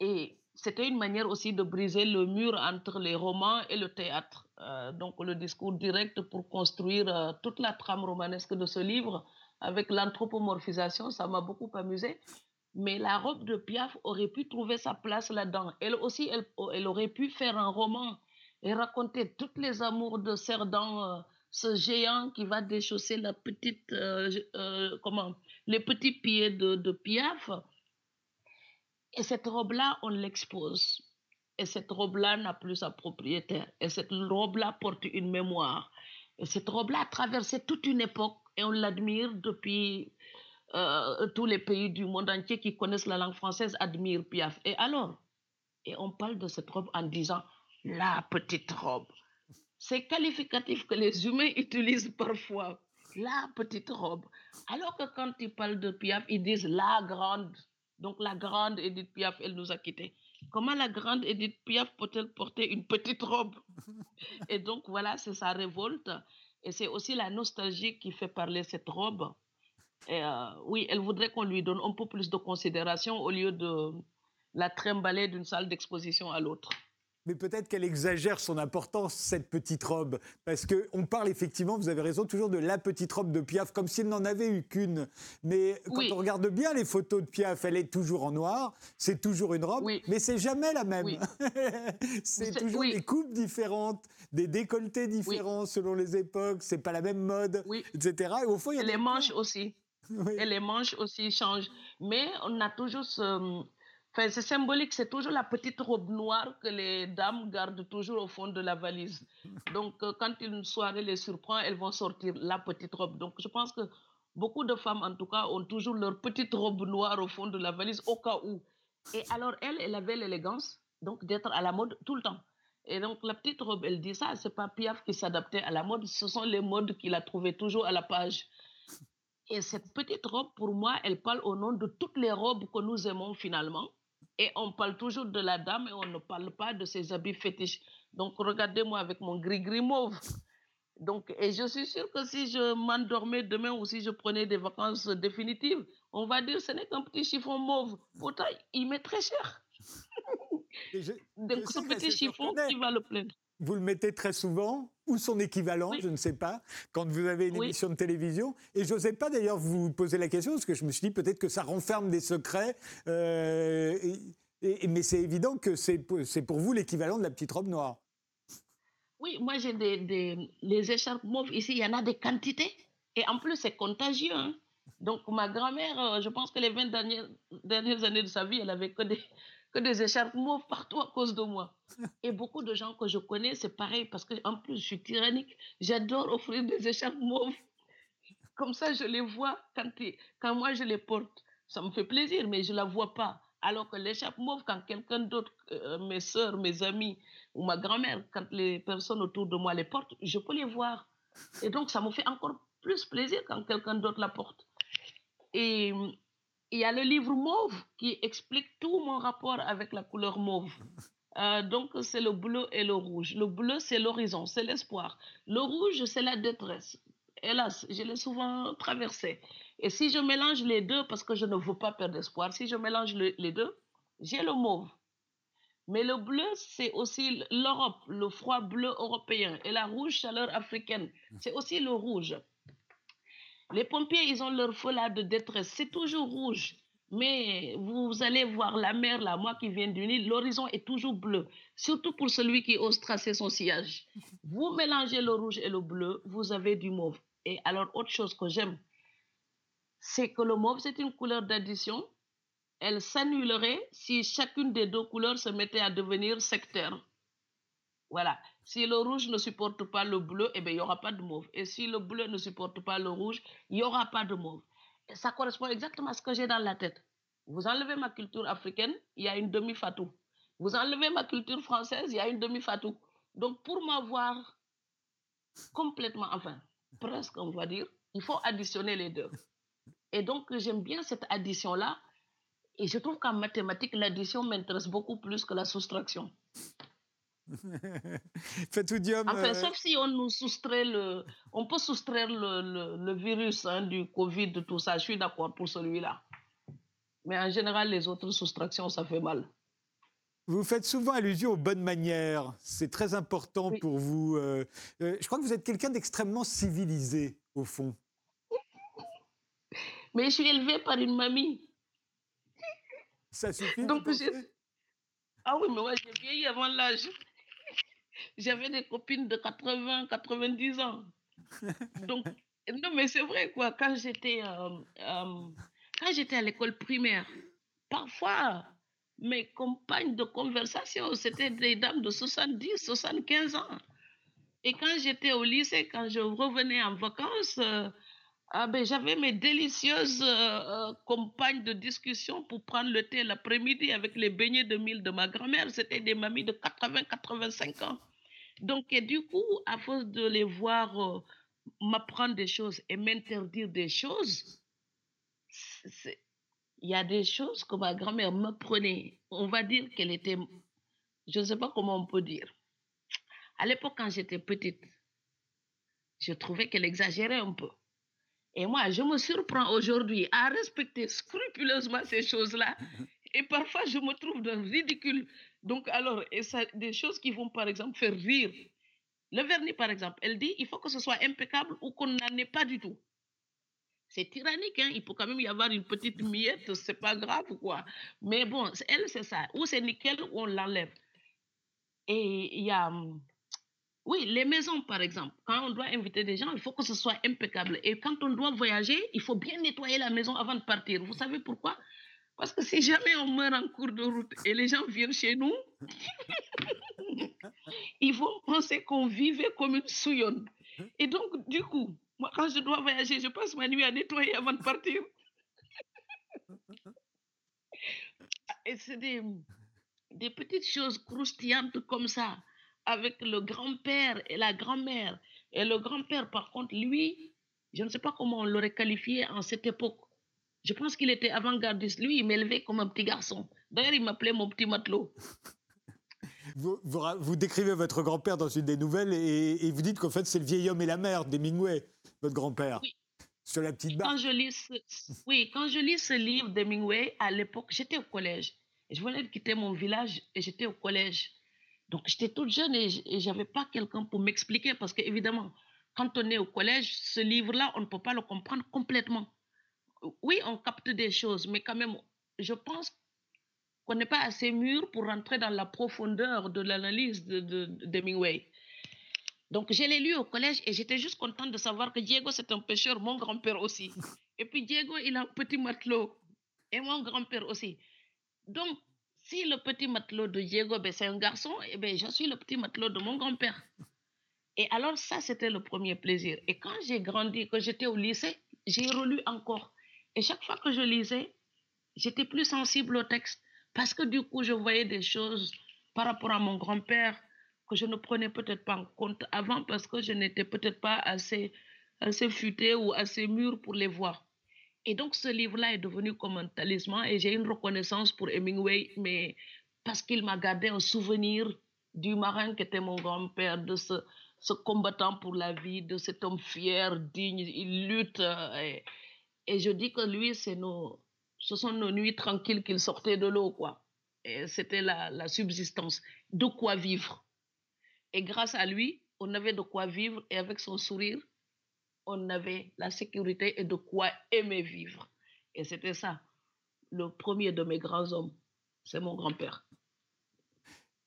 [SPEAKER 2] Et c'était une manière aussi de briser le mur entre les romans et le théâtre. Euh, donc le discours direct pour construire euh, toute la trame romanesque de ce livre avec l'anthropomorphisation, ça m'a beaucoup amusé mais la robe de Piaf aurait pu trouver sa place là-dedans. Elle aussi, elle, elle, aurait pu faire un roman et raconter toutes les amours de Cerdan, euh, ce géant qui va déchausser euh, euh, les petits pieds de, de Piaf. Et cette robe-là, on l'expose. Et cette robe-là n'a plus sa propriétaire. Et cette robe-là porte une mémoire. Et cette robe-là a traversé toute une époque et on l'admire depuis euh, tous les pays du monde entier qui connaissent la langue française admirent Piaf. Et alors? Et on parle de cette robe en disant la petite robe. C'est qualificatif que les humains utilisent parfois. La petite robe. Alors que quand ils parlent de Piaf, ils disent la grande. Donc la grande Edith Piaf, elle nous a quittés. Comment la grande Edith Piaf peut-elle porter une petite robe? Et donc voilà, c'est sa révolte. Et c'est aussi la nostalgie qui fait parler cette robe. Et euh, oui, elle voudrait qu'on lui donne un peu plus de considération au lieu de la trimballer d'une salle d'exposition à l'autre
[SPEAKER 1] mais peut-être qu'elle exagère son importance, cette petite robe. Parce qu'on parle effectivement, vous avez raison, toujours de la petite robe de Piaf, comme s'il n'en avait eu qu'une. Mais quand on regarde bien les photos de Piaf, elle est toujours en noir, c'est toujours une robe, mais c'est jamais la même. (laughs) c'est toujours des coupes différentes, des décolletés différents selon les époques, c'est pas la même mode, etc.
[SPEAKER 2] Et au fond, il y a les manches aussi. Et les manches aussi changent. Mais on a toujours ce c'est symbolique, c'est toujours la petite robe noire que les dames gardent toujours au fond de la valise. Donc, euh, quand une soirée les surprend, elles vont sortir la petite robe. Donc, je pense que beaucoup de femmes, en tout cas, ont toujours leur petite robe noire au fond de la valise au cas où. Et alors, elle, elle avait l'élégance, donc, d'être à la mode tout le temps. Et donc, la petite robe, elle dit ça, c'est pas Piaf qui s'adaptait à la mode, ce sont les modes qu'il a trouvées toujours à la page. Et cette petite robe, pour moi, elle parle au nom de toutes les robes que nous aimons finalement et on parle toujours de la dame et on ne parle pas de ses habits fétiches. Donc, regardez-moi avec mon gris-gris mauve. Donc, et je suis sûre que si je m'endormais demain ou si je prenais des vacances définitives, on va dire ce n'est qu'un petit chiffon mauve. Pourtant, il m'est très cher. Donc, ce petit chiffon qui va le plaindre
[SPEAKER 1] vous le mettez très souvent, ou son équivalent, je ne sais pas, quand vous avez une émission de télévision. Et je n'osais pas d'ailleurs vous poser la question, parce que je me suis dit peut-être que ça renferme des secrets. Euh, mais c'est évident que c'est pour vous l'équivalent de la petite robe noire.
[SPEAKER 2] Oui, moi j'ai des, les écharpes mauves ici, il y en a des quantités. Et en plus, c'est contagieux. Hein. Donc, ma grand-mère, euh, je pense que les 20 dernières, dernières années de sa vie, elle avait que des, que des écharpes mauves partout à cause de moi. Et beaucoup de gens que je connais, c'est pareil, parce qu'en plus, je suis tyrannique. J'adore offrir des écharpes mauves. Comme ça, je les vois quand, quand moi je les porte. Ça me fait plaisir, mais je ne la vois pas. Alors que l'écharpe mauve, quand quelqu'un d'autre, euh, mes soeurs, mes amis ou ma grand-mère, quand les personnes autour de moi les portent, je peux les voir. Et donc, ça me fait encore plus plaisir quand quelqu'un d'autre la porte. Et il y a le livre mauve qui explique tout mon rapport avec la couleur mauve. Euh, donc, c'est le bleu et le rouge. Le bleu, c'est l'horizon, c'est l'espoir. Le rouge, c'est la détresse. Hélas, je l'ai souvent traversé. Et si je mélange les deux, parce que je ne veux pas perdre espoir, si je mélange les deux, j'ai le mauve. Mais le bleu, c'est aussi l'Europe, le froid bleu européen. Et la rouge chaleur africaine, c'est aussi le rouge. Les pompiers, ils ont leur feu là de détresse. C'est toujours rouge. Mais vous allez voir la mer, là, moi qui viens du Nil, l'horizon est toujours bleu. Surtout pour celui qui ose tracer son sillage. Vous mélangez le rouge et le bleu, vous avez du mauve. Et alors, autre chose que j'aime, c'est que le mauve, c'est une couleur d'addition. Elle s'annulerait si chacune des deux couleurs se mettait à devenir sectaire. Voilà. Si le rouge ne supporte pas le bleu, eh bien, il n'y aura pas de mauve. Et si le bleu ne supporte pas le rouge, il n'y aura pas de mauve. Ça correspond exactement à ce que j'ai dans la tête. Vous enlevez ma culture africaine, il y a une demi-fatou. Vous enlevez ma culture française, il y a une demi-fatou. Donc, pour m'avoir complètement, enfin, presque, on va dire, il faut additionner les deux. Et donc, j'aime bien cette addition-là. Et je trouve qu'en mathématiques, l'addition m'intéresse beaucoup plus que la soustraction. (laughs)
[SPEAKER 1] Fatoudium.
[SPEAKER 2] Enfin, euh, sauf si on nous soustrait le. On peut soustraire le, le, virus hein, du Covid, tout ça. Je suis d'accord pour celui-là. Mais en général, les autres soustractions, ça fait mal.
[SPEAKER 1] Vous faites souvent allusion aux bonnes manières. C'est très important pour vous. Euh, euh, je crois que vous êtes quelqu'un d'extrêmement civilisé, au fond.
[SPEAKER 2] Mais je suis élevée par une mamie.
[SPEAKER 1] Ça suffit
[SPEAKER 2] Donc, Ah oui, mais moi, j'ai vieilli avant l'âge j'avais des copines de 80, 90 ans. Donc, non, mais c'est vrai, quoi. Quand j'étais, euh, euh, quand j'étais à l'école primaire, parfois, mes compagnes de conversation, c'était des dames de 70, 75 ans. Et quand j'étais au lycée, quand je revenais en vacances, euh, Ah ben, j'avais mes délicieuses euh, euh, compagnes de discussion pour prendre le thé l'après-midi avec les beignets de mille de ma grand-mère. C'était des mamies de 80-85 ans. Donc, du coup, à force de les voir euh, m'apprendre des choses et m'interdire des choses, il y a des choses que ma grand-mère me prenait. On va dire qu'elle était, je ne sais pas comment on peut dire. À l'époque, quand j'étais petite, je trouvais qu'elle exagérait un peu. Et moi, je me surprends aujourd'hui à respecter scrupuleusement ces choses-là. (laughs) Et parfois, je me trouve dans le ridicule. Donc, alors, et ça, des choses qui vont, par exemple, faire rire. Le vernis, par exemple, elle dit il faut que ce soit impeccable ou qu'on n'en ait pas du tout. C'est tyrannique, hein? il peut quand même y avoir une petite miette, c'est pas grave ou quoi. Mais bon, elle, c'est ça. Ou c'est nickel ou on l'enlève. Et il y a hum, oui, les maisons, par exemple. Quand on doit inviter des gens, il faut que ce soit impeccable. Et quand on doit voyager, il faut bien nettoyer la maison avant de partir. Vous savez pourquoi? Parce que si jamais on meurt en cours de route et les gens viennent chez nous, (laughs) ils vont penser qu'on vivait comme une souillonne. Et donc, du coup, moi, quand je dois voyager, je passe ma nuit à nettoyer avant de partir. (laughs) et c'est des, des petites choses croustillantes comme ça avec le grand-père et la grand-mère. Et le grand-père, par contre, lui, je ne sais pas comment on l'aurait qualifié en cette époque. Je pense qu'il était avant-gardiste. Lui, il m'élevait comme un petit garçon. D'ailleurs, il m'appelait mon petit matelot. (laughs)
[SPEAKER 1] Vous, vous, décrivez votre grand-père dans une des nouvelles et, vous dites qu'en fait, c'est le vieil homme et la mère d'Hemingway, votre grand-père. Oui. Sur la petite barre.
[SPEAKER 2] Quand je lis oui, quand je lis ce livre d'Hemingway, à l'époque, j'étais au collège. Je venais de quitter mon village et j'étais au collège. Donc, j'étais toute jeune et je n'avais pas quelqu'un pour m'expliquer parce qu'évidemment, quand on est au collège, ce livre-là, on ne peut pas le comprendre complètement. Oui, on capte des choses, mais quand même, je pense qu'on n'est pas assez mûr pour rentrer dans la profondeur de l'analyse de, de, Donc, je l'ai lu au collège et j'étais juste contente de savoir que Diego, c'est un pêcheur, mon grand-père aussi. (laughs) Et puis, Diego, il a un petit matelot et mon grand-père aussi. Donc, si le petit matelot de Diego, ben, c'est un garçon, eh ben, je suis le petit matelot de mon grand-père. Et alors, ça, c'était le premier plaisir. Et quand j'ai grandi, que j'étais au lycée, j'ai relu encore. Et chaque fois que je lisais, j'étais plus sensible au texte. Parce que du coup, je voyais des choses par rapport à mon grand-père que je ne prenais peut-être pas en compte avant parce que je n'étais peut-être pas assez, assez futée ou assez mûre pour les voir. Et donc, ce livre-là est devenu comme un talisman et j'ai une reconnaissance pour Hemingway, mais parce qu'il m'a gardé un souvenir du marin qui était mon grand-père, de ce, combattant pour la vie, de cet homme fier, digne, il lutte. Euh, et, je dis que lui, ce sont nos nuits tranquilles qu'il sortait de l'eau, quoi. Et c'était la subsistance, de quoi vivre. Et grâce à lui, on avait de quoi vivre et avec son sourire, on avait la sécurité et de quoi aimer vivre. Et c'était ça, le premier de mes grands hommes, c'est mon grand-père.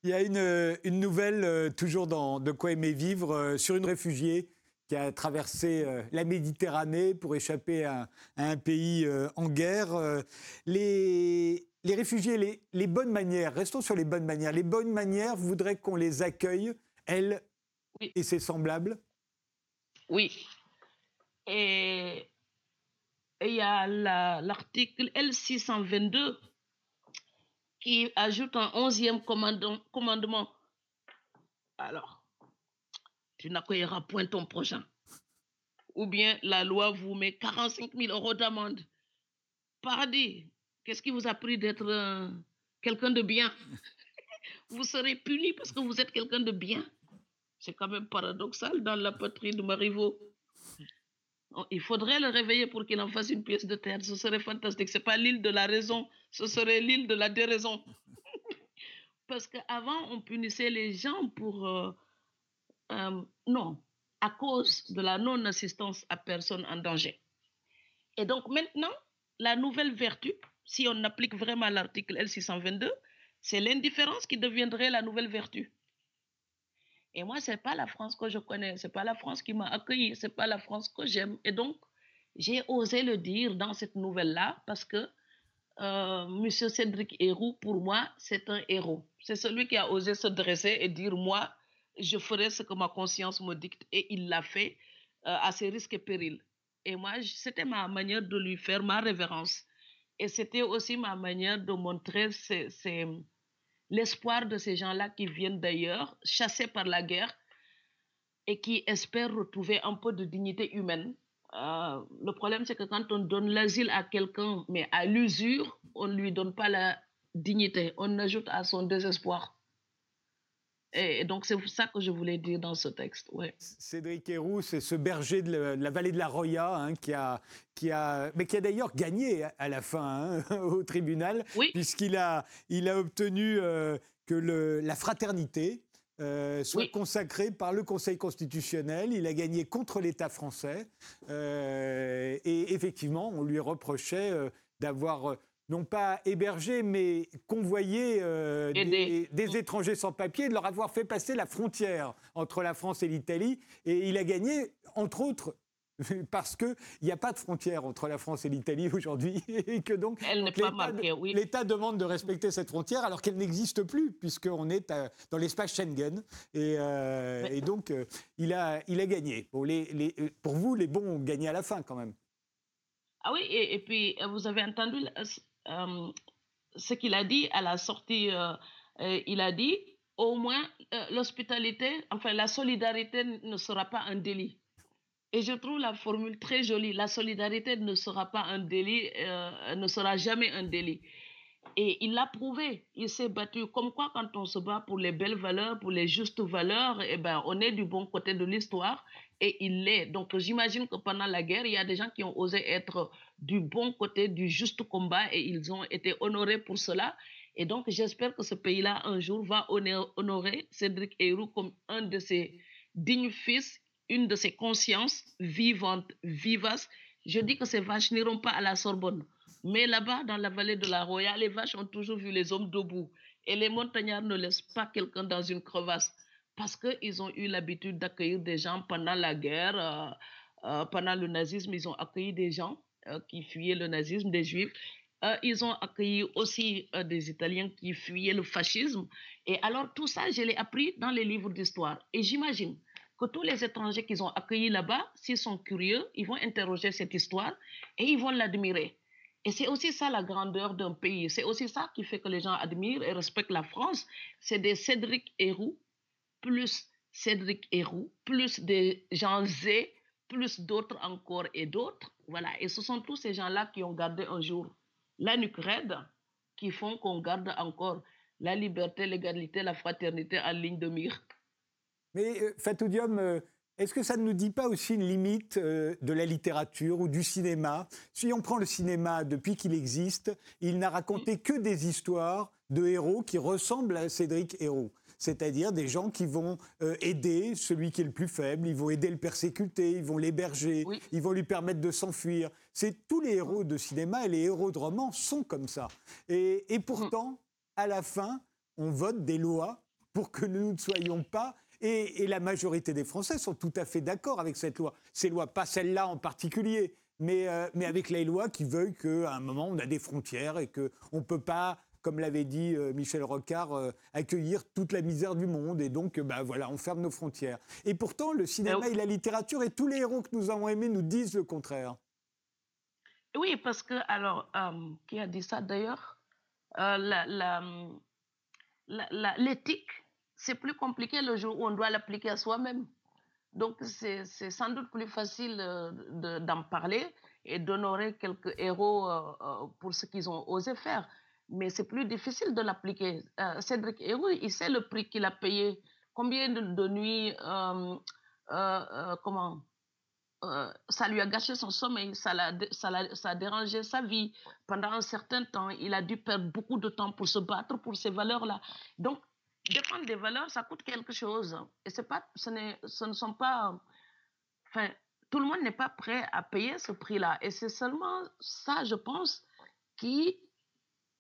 [SPEAKER 1] Il y a une, une nouvelle, euh, toujours dans De quoi aimer vivre, euh, sur une réfugiée qui a traversé euh, la Méditerranée pour échapper à, un pays en guerre. Les, les réfugiés, les, les, bonnes manières, restons sur les bonnes manières. Les bonnes manières voudraient qu'on les accueille, elles et ses semblables
[SPEAKER 2] Oui, et il y a l'article L622 qui ajoute un onzième commandement. Alors, tu n'accueilleras point ton prochain. Ou bien la loi vous met 45 000 euros d'amende. Paradis, qu'est-ce qui vous a pris d'être euh, quelqu'un de bien? (laughs) Vous serez puni parce que vous êtes quelqu'un de bien. C'est quand même paradoxal dans la patrie de Marivaux. Oh, il faudrait le réveiller pour qu'il en fasse une pièce de terre. Ce serait fantastique. Ce n'est pas l'île de la raison, ce serait l'île de la déraison. (laughs) Parce qu'avant, on punissait les gens pour... Euh, euh, non, à cause de la non-assistance à personne en danger. Et donc maintenant, la nouvelle vertu, si on applique vraiment l'article L622, c'est l'indifférence qui deviendrait la nouvelle vertu. Et moi, ce n'est pas la France que je connais, ce n'est pas la France qui m'a accueilli, ce n'est pas la France que j'aime. Et donc, j'ai osé le dire dans cette nouvelle-là parce que euh, M. Cédric Héroux, pour moi, c'est un héros. C'est celui qui a osé se dresser et dire, moi, je ferai ce que ma conscience me dicte. Et il l'a fait euh, à ses risques et périls. Et moi, c'était ma manière de lui faire ma révérence. Et c'était aussi ma manière de montrer l'espoir de ces gens-là qui viennent d'ailleurs, chassés par la guerre, et qui espèrent retrouver un peu de dignité humaine. Euh, le problème, c'est que quand on donne l'asile à quelqu'un, mais à l'usure, on ne lui donne pas la dignité, on ajoute à son désespoir. Et donc, c'est ça que je voulais dire dans ce texte. Ouais.
[SPEAKER 1] Cédric Héroux, c'est ce berger de la, vallée de la Roya hein, qui, a, qui a, mais qui a d'ailleurs gagné à la fin hein, (laughs) au tribunal, puisqu'il a, il a obtenu euh, que le, la fraternité euh, soit consacrée par le Conseil constitutionnel. Il a gagné contre l'État français. Euh, et effectivement, on lui reprochait d'avoir non pas hébergé, mais convoyé euh, des, étrangers sans papier, de leur avoir fait passer la frontière entre la France et l'Italie. Et il a gagné, entre autres, (laughs) parce qu'il n'y a pas de frontière entre la France et l'Italie aujourd'hui, (laughs) et que donc l'État demande de respecter cette frontière alors qu'elle n'existe plus, puisqu'on est dans l'espace Schengen. Et, euh, donc, euh, il, a, il a gagné. Pour, les, pour vous, les bons ont gagné à la fin quand même.
[SPEAKER 2] Ah oui, et puis vous avez entendu ce qu'il a dit à la sortie, euh, euh, il a dit au moins l'hospitalité, enfin la solidarité ne sera pas un délit. Et je trouve la formule très jolie. La solidarité ne sera pas un délit, ne sera jamais un délit. Et il l'a prouvé. Il s'est battu. Comme quoi, quand on se bat pour les belles valeurs, pour les justes valeurs, eh ben, on est du bon côté de l'histoire et il l'est. Donc, j'imagine que pendant la guerre, il y a des gens qui ont osé être du bon côté du juste combat et ils ont été honorés pour cela. Et donc, j'espère que ce pays-là, un jour, va honorer Cédric Héroux comme un de ses dignes fils, une de ses consciences vivantes, vivaces. Je dis que ces vaches n'iront pas à la Sorbonne. Mais là-bas, dans la vallée de la Roya, les vaches ont toujours vu les hommes debout. Et les montagnards ne laissent pas quelqu'un dans une crevasse parce qu'ils ont eu l'habitude d'accueillir des gens pendant la guerre, euh, euh, pendant le nazisme, ils ont accueilli des gens euh, qui fuyaient le nazisme, des juifs. ils ont accueilli aussi des Italiens qui fuyaient le fascisme. Et alors tout ça, je l'ai appris dans les livres d'histoire. Et j'imagine que tous les étrangers qu'ils ont accueillis là-bas, s'ils sont curieux, ils vont interroger cette histoire et ils vont l'admirer. Et c'est aussi ça la grandeur d'un pays. C'est aussi ça qui fait que les gens admirent et respectent la France. C'est des Cédric Héroux, plus Cédric Héroux, plus des gens Z, plus d'autres encore et d'autres. Voilà. Et ce sont tous ces gens-là qui ont gardé un jour la nuque raide, qui font qu'on garde encore la liberté, l'égalité, la fraternité en ligne de mire.
[SPEAKER 1] Mais euh, Fatou euh, est-ce que ça ne nous dit pas aussi une limite euh, de la littérature ou du cinéma? Si on prend le cinéma depuis qu'il existe, il n'a raconté que des histoires de héros qui ressemblent à Cédric Héros. C'est-à-dire des gens qui vont euh, aider celui qui est le plus faible, ils vont aider le persécuté, ils vont l'héberger, ils vont lui permettre de s'enfuir. C'est tous les héros de cinéma et les héros de romans sont comme ça. Et, et pourtant, à la fin, on vote des lois pour que nous ne soyons pas et, la majorité des Français sont tout à fait d'accord avec cette loi. Ces lois, pas celle-là en particulier, mais, euh, mais avec les lois qui veulent qu'à un moment, on a des frontières et qu'on ne peut pas comme l'avait dit euh, Michel Rocard, euh, accueillir toute la misère du monde. Et donc, bah, voilà, on ferme nos frontières. Et pourtant, le cinéma et la littérature et tous les héros que nous avons aimés nous disent le contraire.
[SPEAKER 2] Oui, parce que, alors, qui a dit ça d'ailleurs? L'éthique c'est plus compliqué le jour où on doit l'appliquer à soi-même. Donc, c'est sans doute plus facile euh, d'en parler et d'honorer quelques héros euh, euh, pour ce qu'ils ont osé faire. Mais c'est plus difficile de l'appliquer. Cédric Héroux, il sait le prix qu'il a payé. Combien de, nuits, comment ça lui a gâché son sommeil, ça, a, ça, ça a dérangé sa vie. Pendant un certain temps, il a dû perdre beaucoup de temps pour se battre pour ces valeurs-là. Donc, défendre des valeurs, ça coûte quelque chose. Et c'est pas, ce, ce ne sont pas. Enfin, tout le monde n'est pas prêt à payer ce prix-là. Et c'est seulement ça, je pense, qui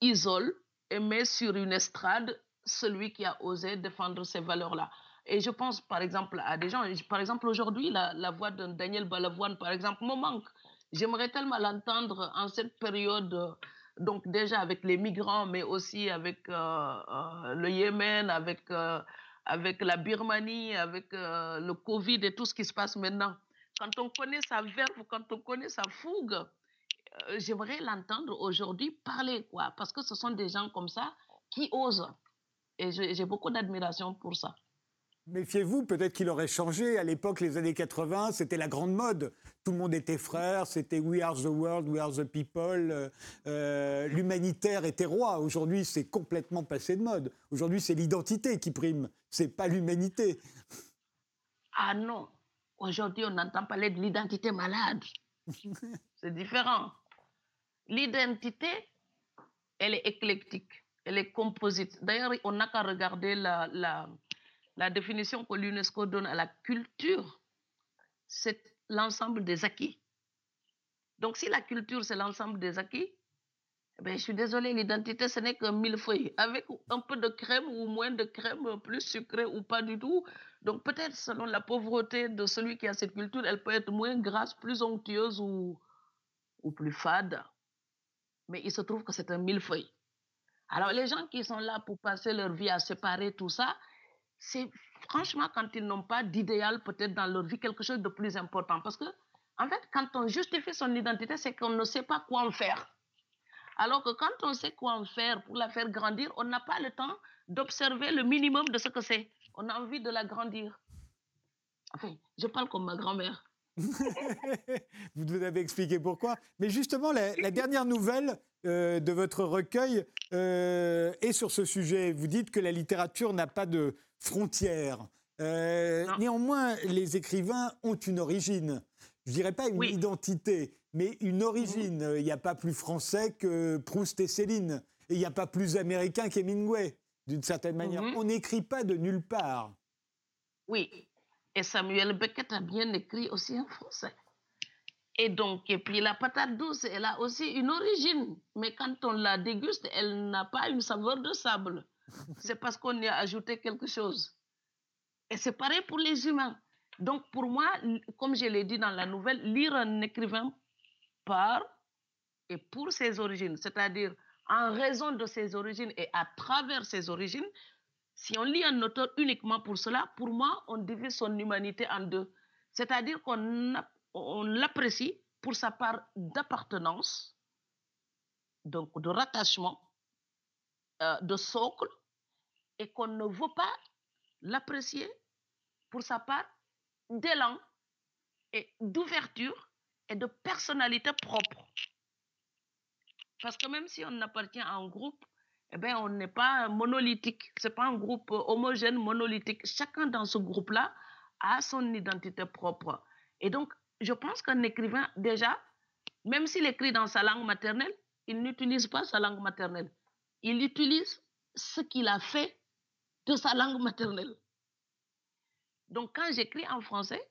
[SPEAKER 2] isole et met sur une estrade celui qui a osé défendre ces valeurs-là. Et je pense, par exemple, à des gens. Par exemple, aujourd'hui, la, la voix de Daniel Balavoine, par exemple, me manque. J'aimerais tellement l'entendre en cette période donc déjà avec les migrants, mais aussi avec euh, euh, le Yémen, avec, euh, avec la Birmanie, avec le Covid et tout ce qui se passe maintenant. quand on connaît sa verve, quand on connaît sa fougue, j'aimerais l'entendre aujourd'hui parler, quoi, parce que ce sont des gens comme ça qui osent. Et j'ai beaucoup d'admiration pour ça.
[SPEAKER 1] Méfiez-vous, peut-être qu'il aurait changé. À l'époque, les années 80, c'était la grande mode. Tout le monde était frère, c'était We are the world, we are the people. Euh, euh, l'humanitaire était roi. Aujourd'hui, c'est complètement passé de mode. Aujourd'hui, c'est l'identité qui prime, c'est pas l'humanité.
[SPEAKER 2] Ah non, aujourd'hui, on entend parler de l'identité malade. (laughs) c'est différent. L'identité, elle est éclectique, elle est composite. D'ailleurs, on n'a qu'à regarder la, la, la définition que l'UNESCO donne à la culture. C'est l'ensemble des acquis. Donc, si la culture, c'est l'ensemble des acquis, eh ben, je suis désolée, l'identité, ce n'est qu'un millefeuille, avec un peu de crème ou moins de crème, plus sucré ou pas du tout. Donc, peut-être selon la pauvreté de celui qui a cette culture, elle peut être moins grasse, plus onctueuse ou, ou plus fade. Mais il se trouve que c'est un millefeuille. Alors, les gens qui sont là pour passer leur vie à séparer tout ça, c'est franchement quand ils n'ont pas d'idéal peut-être dans leur vie, quelque chose de plus important. Parce que, en fait, quand on justifie son identité, c'est qu'on ne sait pas quoi en faire. Alors que quand on sait quoi en faire pour la faire grandir, on n'a pas le temps d'observer le minimum de ce que c'est. On a envie de la grandir. Enfin, je parle comme ma grand-mère. (laughs)
[SPEAKER 1] vous nous avez expliqué pourquoi. Mais justement, la, dernière nouvelle euh, de votre recueil euh, est sur ce sujet. Vous dites que la littérature n'a pas de frontières. Euh, néanmoins, les écrivains ont une origine. Je dirais pas une identité, mais une origine. Mhm. Il n'y a pas plus français que Proust et Céline. Et il n'y a pas plus américain qu'Hemingway, d'une certaine manière. Mhm. On n'écrit pas de nulle part.
[SPEAKER 2] Oui. Et Samuel Beckett a bien écrit aussi en français. Et donc, et puis la patate douce, elle a aussi une origine. Mais quand on la déguste, elle n'a pas une saveur de sable c'est parce qu'on y a ajouté quelque chose. Et c'est pareil pour les humains. Donc pour moi, comme je l'ai dit dans la nouvelle, lire un écrivain par et pour ses origines, c'est-à-dire en raison de ses origines et à travers ses origines, si on lit un auteur uniquement pour cela, pour moi, on divise son humanité en deux. C'est-à-dire qu'on on l'apprécie pour sa part d'appartenance, donc de rattachement, euh, de socle, et qu'on ne veut pas l'apprécier pour sa part d'élan et d'ouverture et de personnalité propre. Parce que même si on appartient à un groupe, eh bien, on n'est pas monolithique. Ce n'est pas un groupe homogène, monolithique. Chacun dans ce groupe-là a son identité propre. Et donc, je pense qu'un écrivain, déjà, même s'il écrit dans sa langue maternelle, il n'utilise pas sa langue maternelle. Il utilise ce qu'il a fait de sa langue maternelle. Donc, quand j'écris en français,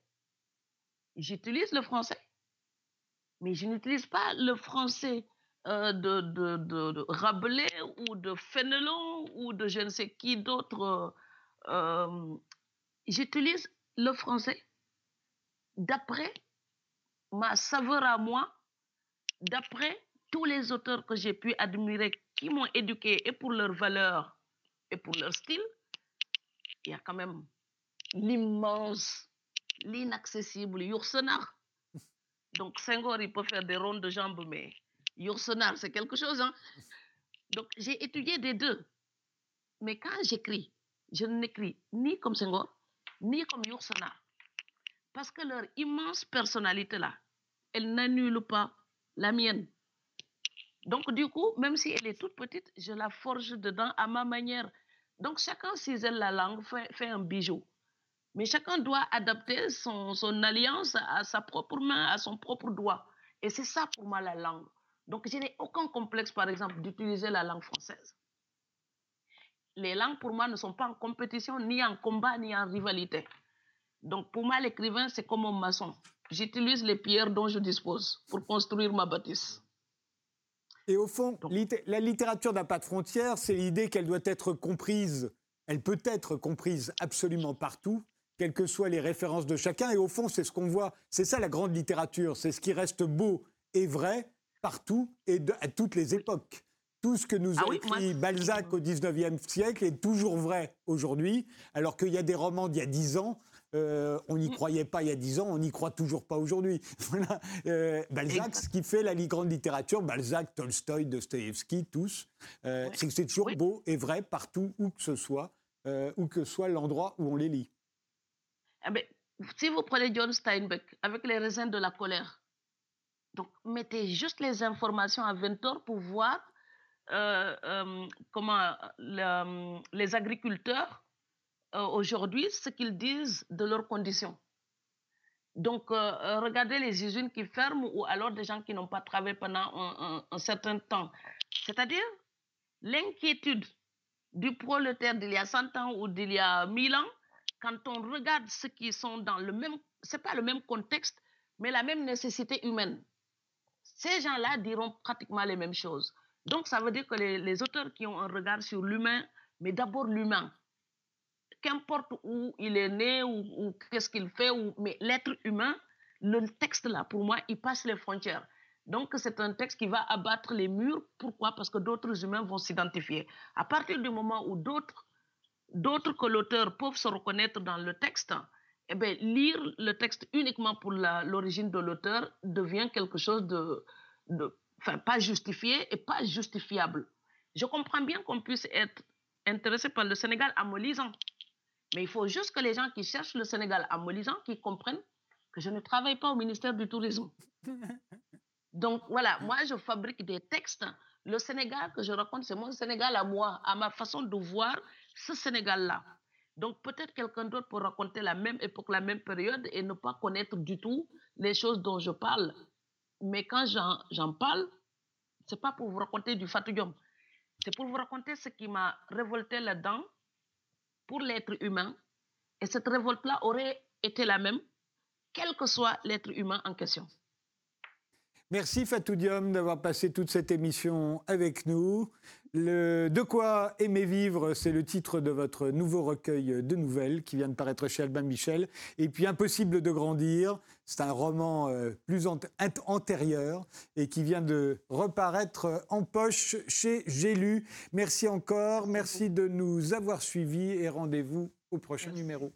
[SPEAKER 2] j'utilise le français, mais je n'utilise pas le français euh, de, de, Rabelais ou de Fénelon ou de je ne sais qui d'autre. Euh, j'utilise le français d'après ma saveur à moi, d'après tous les auteurs que j'ai pu admirer, qui m'ont éduqué et pour leur valeur et pour leur style, il y a quand même l'immense, l'inaccessible Yourcenar. (laughs) Donc Senghor, il peut faire des rondes de jambes, mais Yourcenar, c'est quelque chose. Hein? Donc j'ai étudié des deux. Mais quand j'écris, je n'écris ni comme Senghor, ni comme Yourcenar. Parce que leur immense personnalité là, elle n'annule pas la mienne. Donc, du coup, même si elle est toute petite, je la forge dedans à ma manière. Donc, chacun cisèle la langue, fait, un bijou. Mais chacun doit adapter son, alliance à sa propre main, à son propre doigt. Et c'est ça pour moi la langue. Donc, je n'ai aucun complexe, par exemple, d'utiliser la langue française. Les langues, pour moi, ne sont pas en compétition, ni en combat, ni en rivalité. Donc, pour moi, l'écrivain, c'est comme un maçon. J'utilise les pierres dont je dispose pour construire ma bâtisse.
[SPEAKER 1] Et au fond, la littérature n'a pas de frontières, c'est l'idée qu'elle doit être comprise, elle peut être comprise absolument partout, quelles que soient les références de chacun. Et au fond, c'est ce qu'on voit, c'est ça la grande littérature, c'est ce qui reste beau et vrai partout et à toutes les époques. Tout ce que nous ah a écrit Balzac au XIXe siècle est toujours vrai aujourd'hui, alors qu'il y a des romans d'il y a dix ans euh, on n'y mm. croyait pas il y a dix ans, on n'y croit toujours pas aujourd'hui. (laughs) voilà. Euh, Balzac, ce qui fait la grande littérature, Balzac, Tolstoï, Dostoïevski, tous, c'est que c'est toujours beau et vrai partout où que ce soit, où que soit l'endroit où on les lit.
[SPEAKER 2] Ah ben, si vous prenez John Steinbeck avec les raisins de la colère, donc mettez juste les informations à 20 heures pour voir comment les agriculteurs euh, aujourd'hui ce qu'ils disent de leurs conditions. Donc, euh, euh, regardez les usines qui ferment ou alors des gens qui n'ont pas travaillé pendant un, certain temps. C'est-à-dire l'inquiétude du prolétaire d'il y a 100 ans ou d'il y a 1000 ans, quand on regarde ceux qui sont dans le même, c'est pas le même contexte, mais la même nécessité humaine. Ces gens-là diront pratiquement les mêmes choses. Donc, ça veut dire que les, auteurs qui ont un regard sur l'humain, mais d'abord l'humain, qu'importe où il est né ou, qu'est-ce qu'il fait, mais l'être humain, le texte là, pour moi, il passe les frontières. Donc, c'est un texte qui va abattre les murs. Pourquoi? Parce que d'autres humains vont s'identifier. À partir du moment où d'autres, d'autres que l'auteur peuvent se reconnaître dans le texte, eh bien, lire le texte uniquement pour l'origine de l'auteur devient quelque chose de, de, enfin, pas justifié et pas justifiable. Je comprends bien qu'on puisse être intéressé par le Sénégal en me lisant. Mais il faut juste que les gens qui cherchent le Sénégal à Molisant, qui comprennent que je ne travaille pas au ministère du Tourisme. (laughs) Donc voilà, moi je fabrique des textes. Le Sénégal que je raconte, c'est mon Sénégal à moi, à ma façon de voir ce Sénégal-là. Donc peut-être quelqu'un d'autre peut raconter la même époque, la même période et ne pas connaître du tout les choses dont je parle. Mais quand j'en parle, c'est pas pour vous raconter du Fatou C'est pour vous raconter ce qui m'a révolté là-dedans pour l'être humain. Et cette révolte-là aurait été la même, quel que soit l'être humain en question.
[SPEAKER 1] Merci Fatou Diom d'avoir passé toute cette émission avec nous. De quoi aimer vivre, c'est le titre de votre nouveau recueil de nouvelles qui vient de paraître chez Albin Michel. Et puis Impossible de grandir, c'est un roman euh, plus antérieur et qui vient de reparaître en poche chez J'ai lu. Merci encore, merci de nous avoir suivis et rendez-vous au prochain numéro.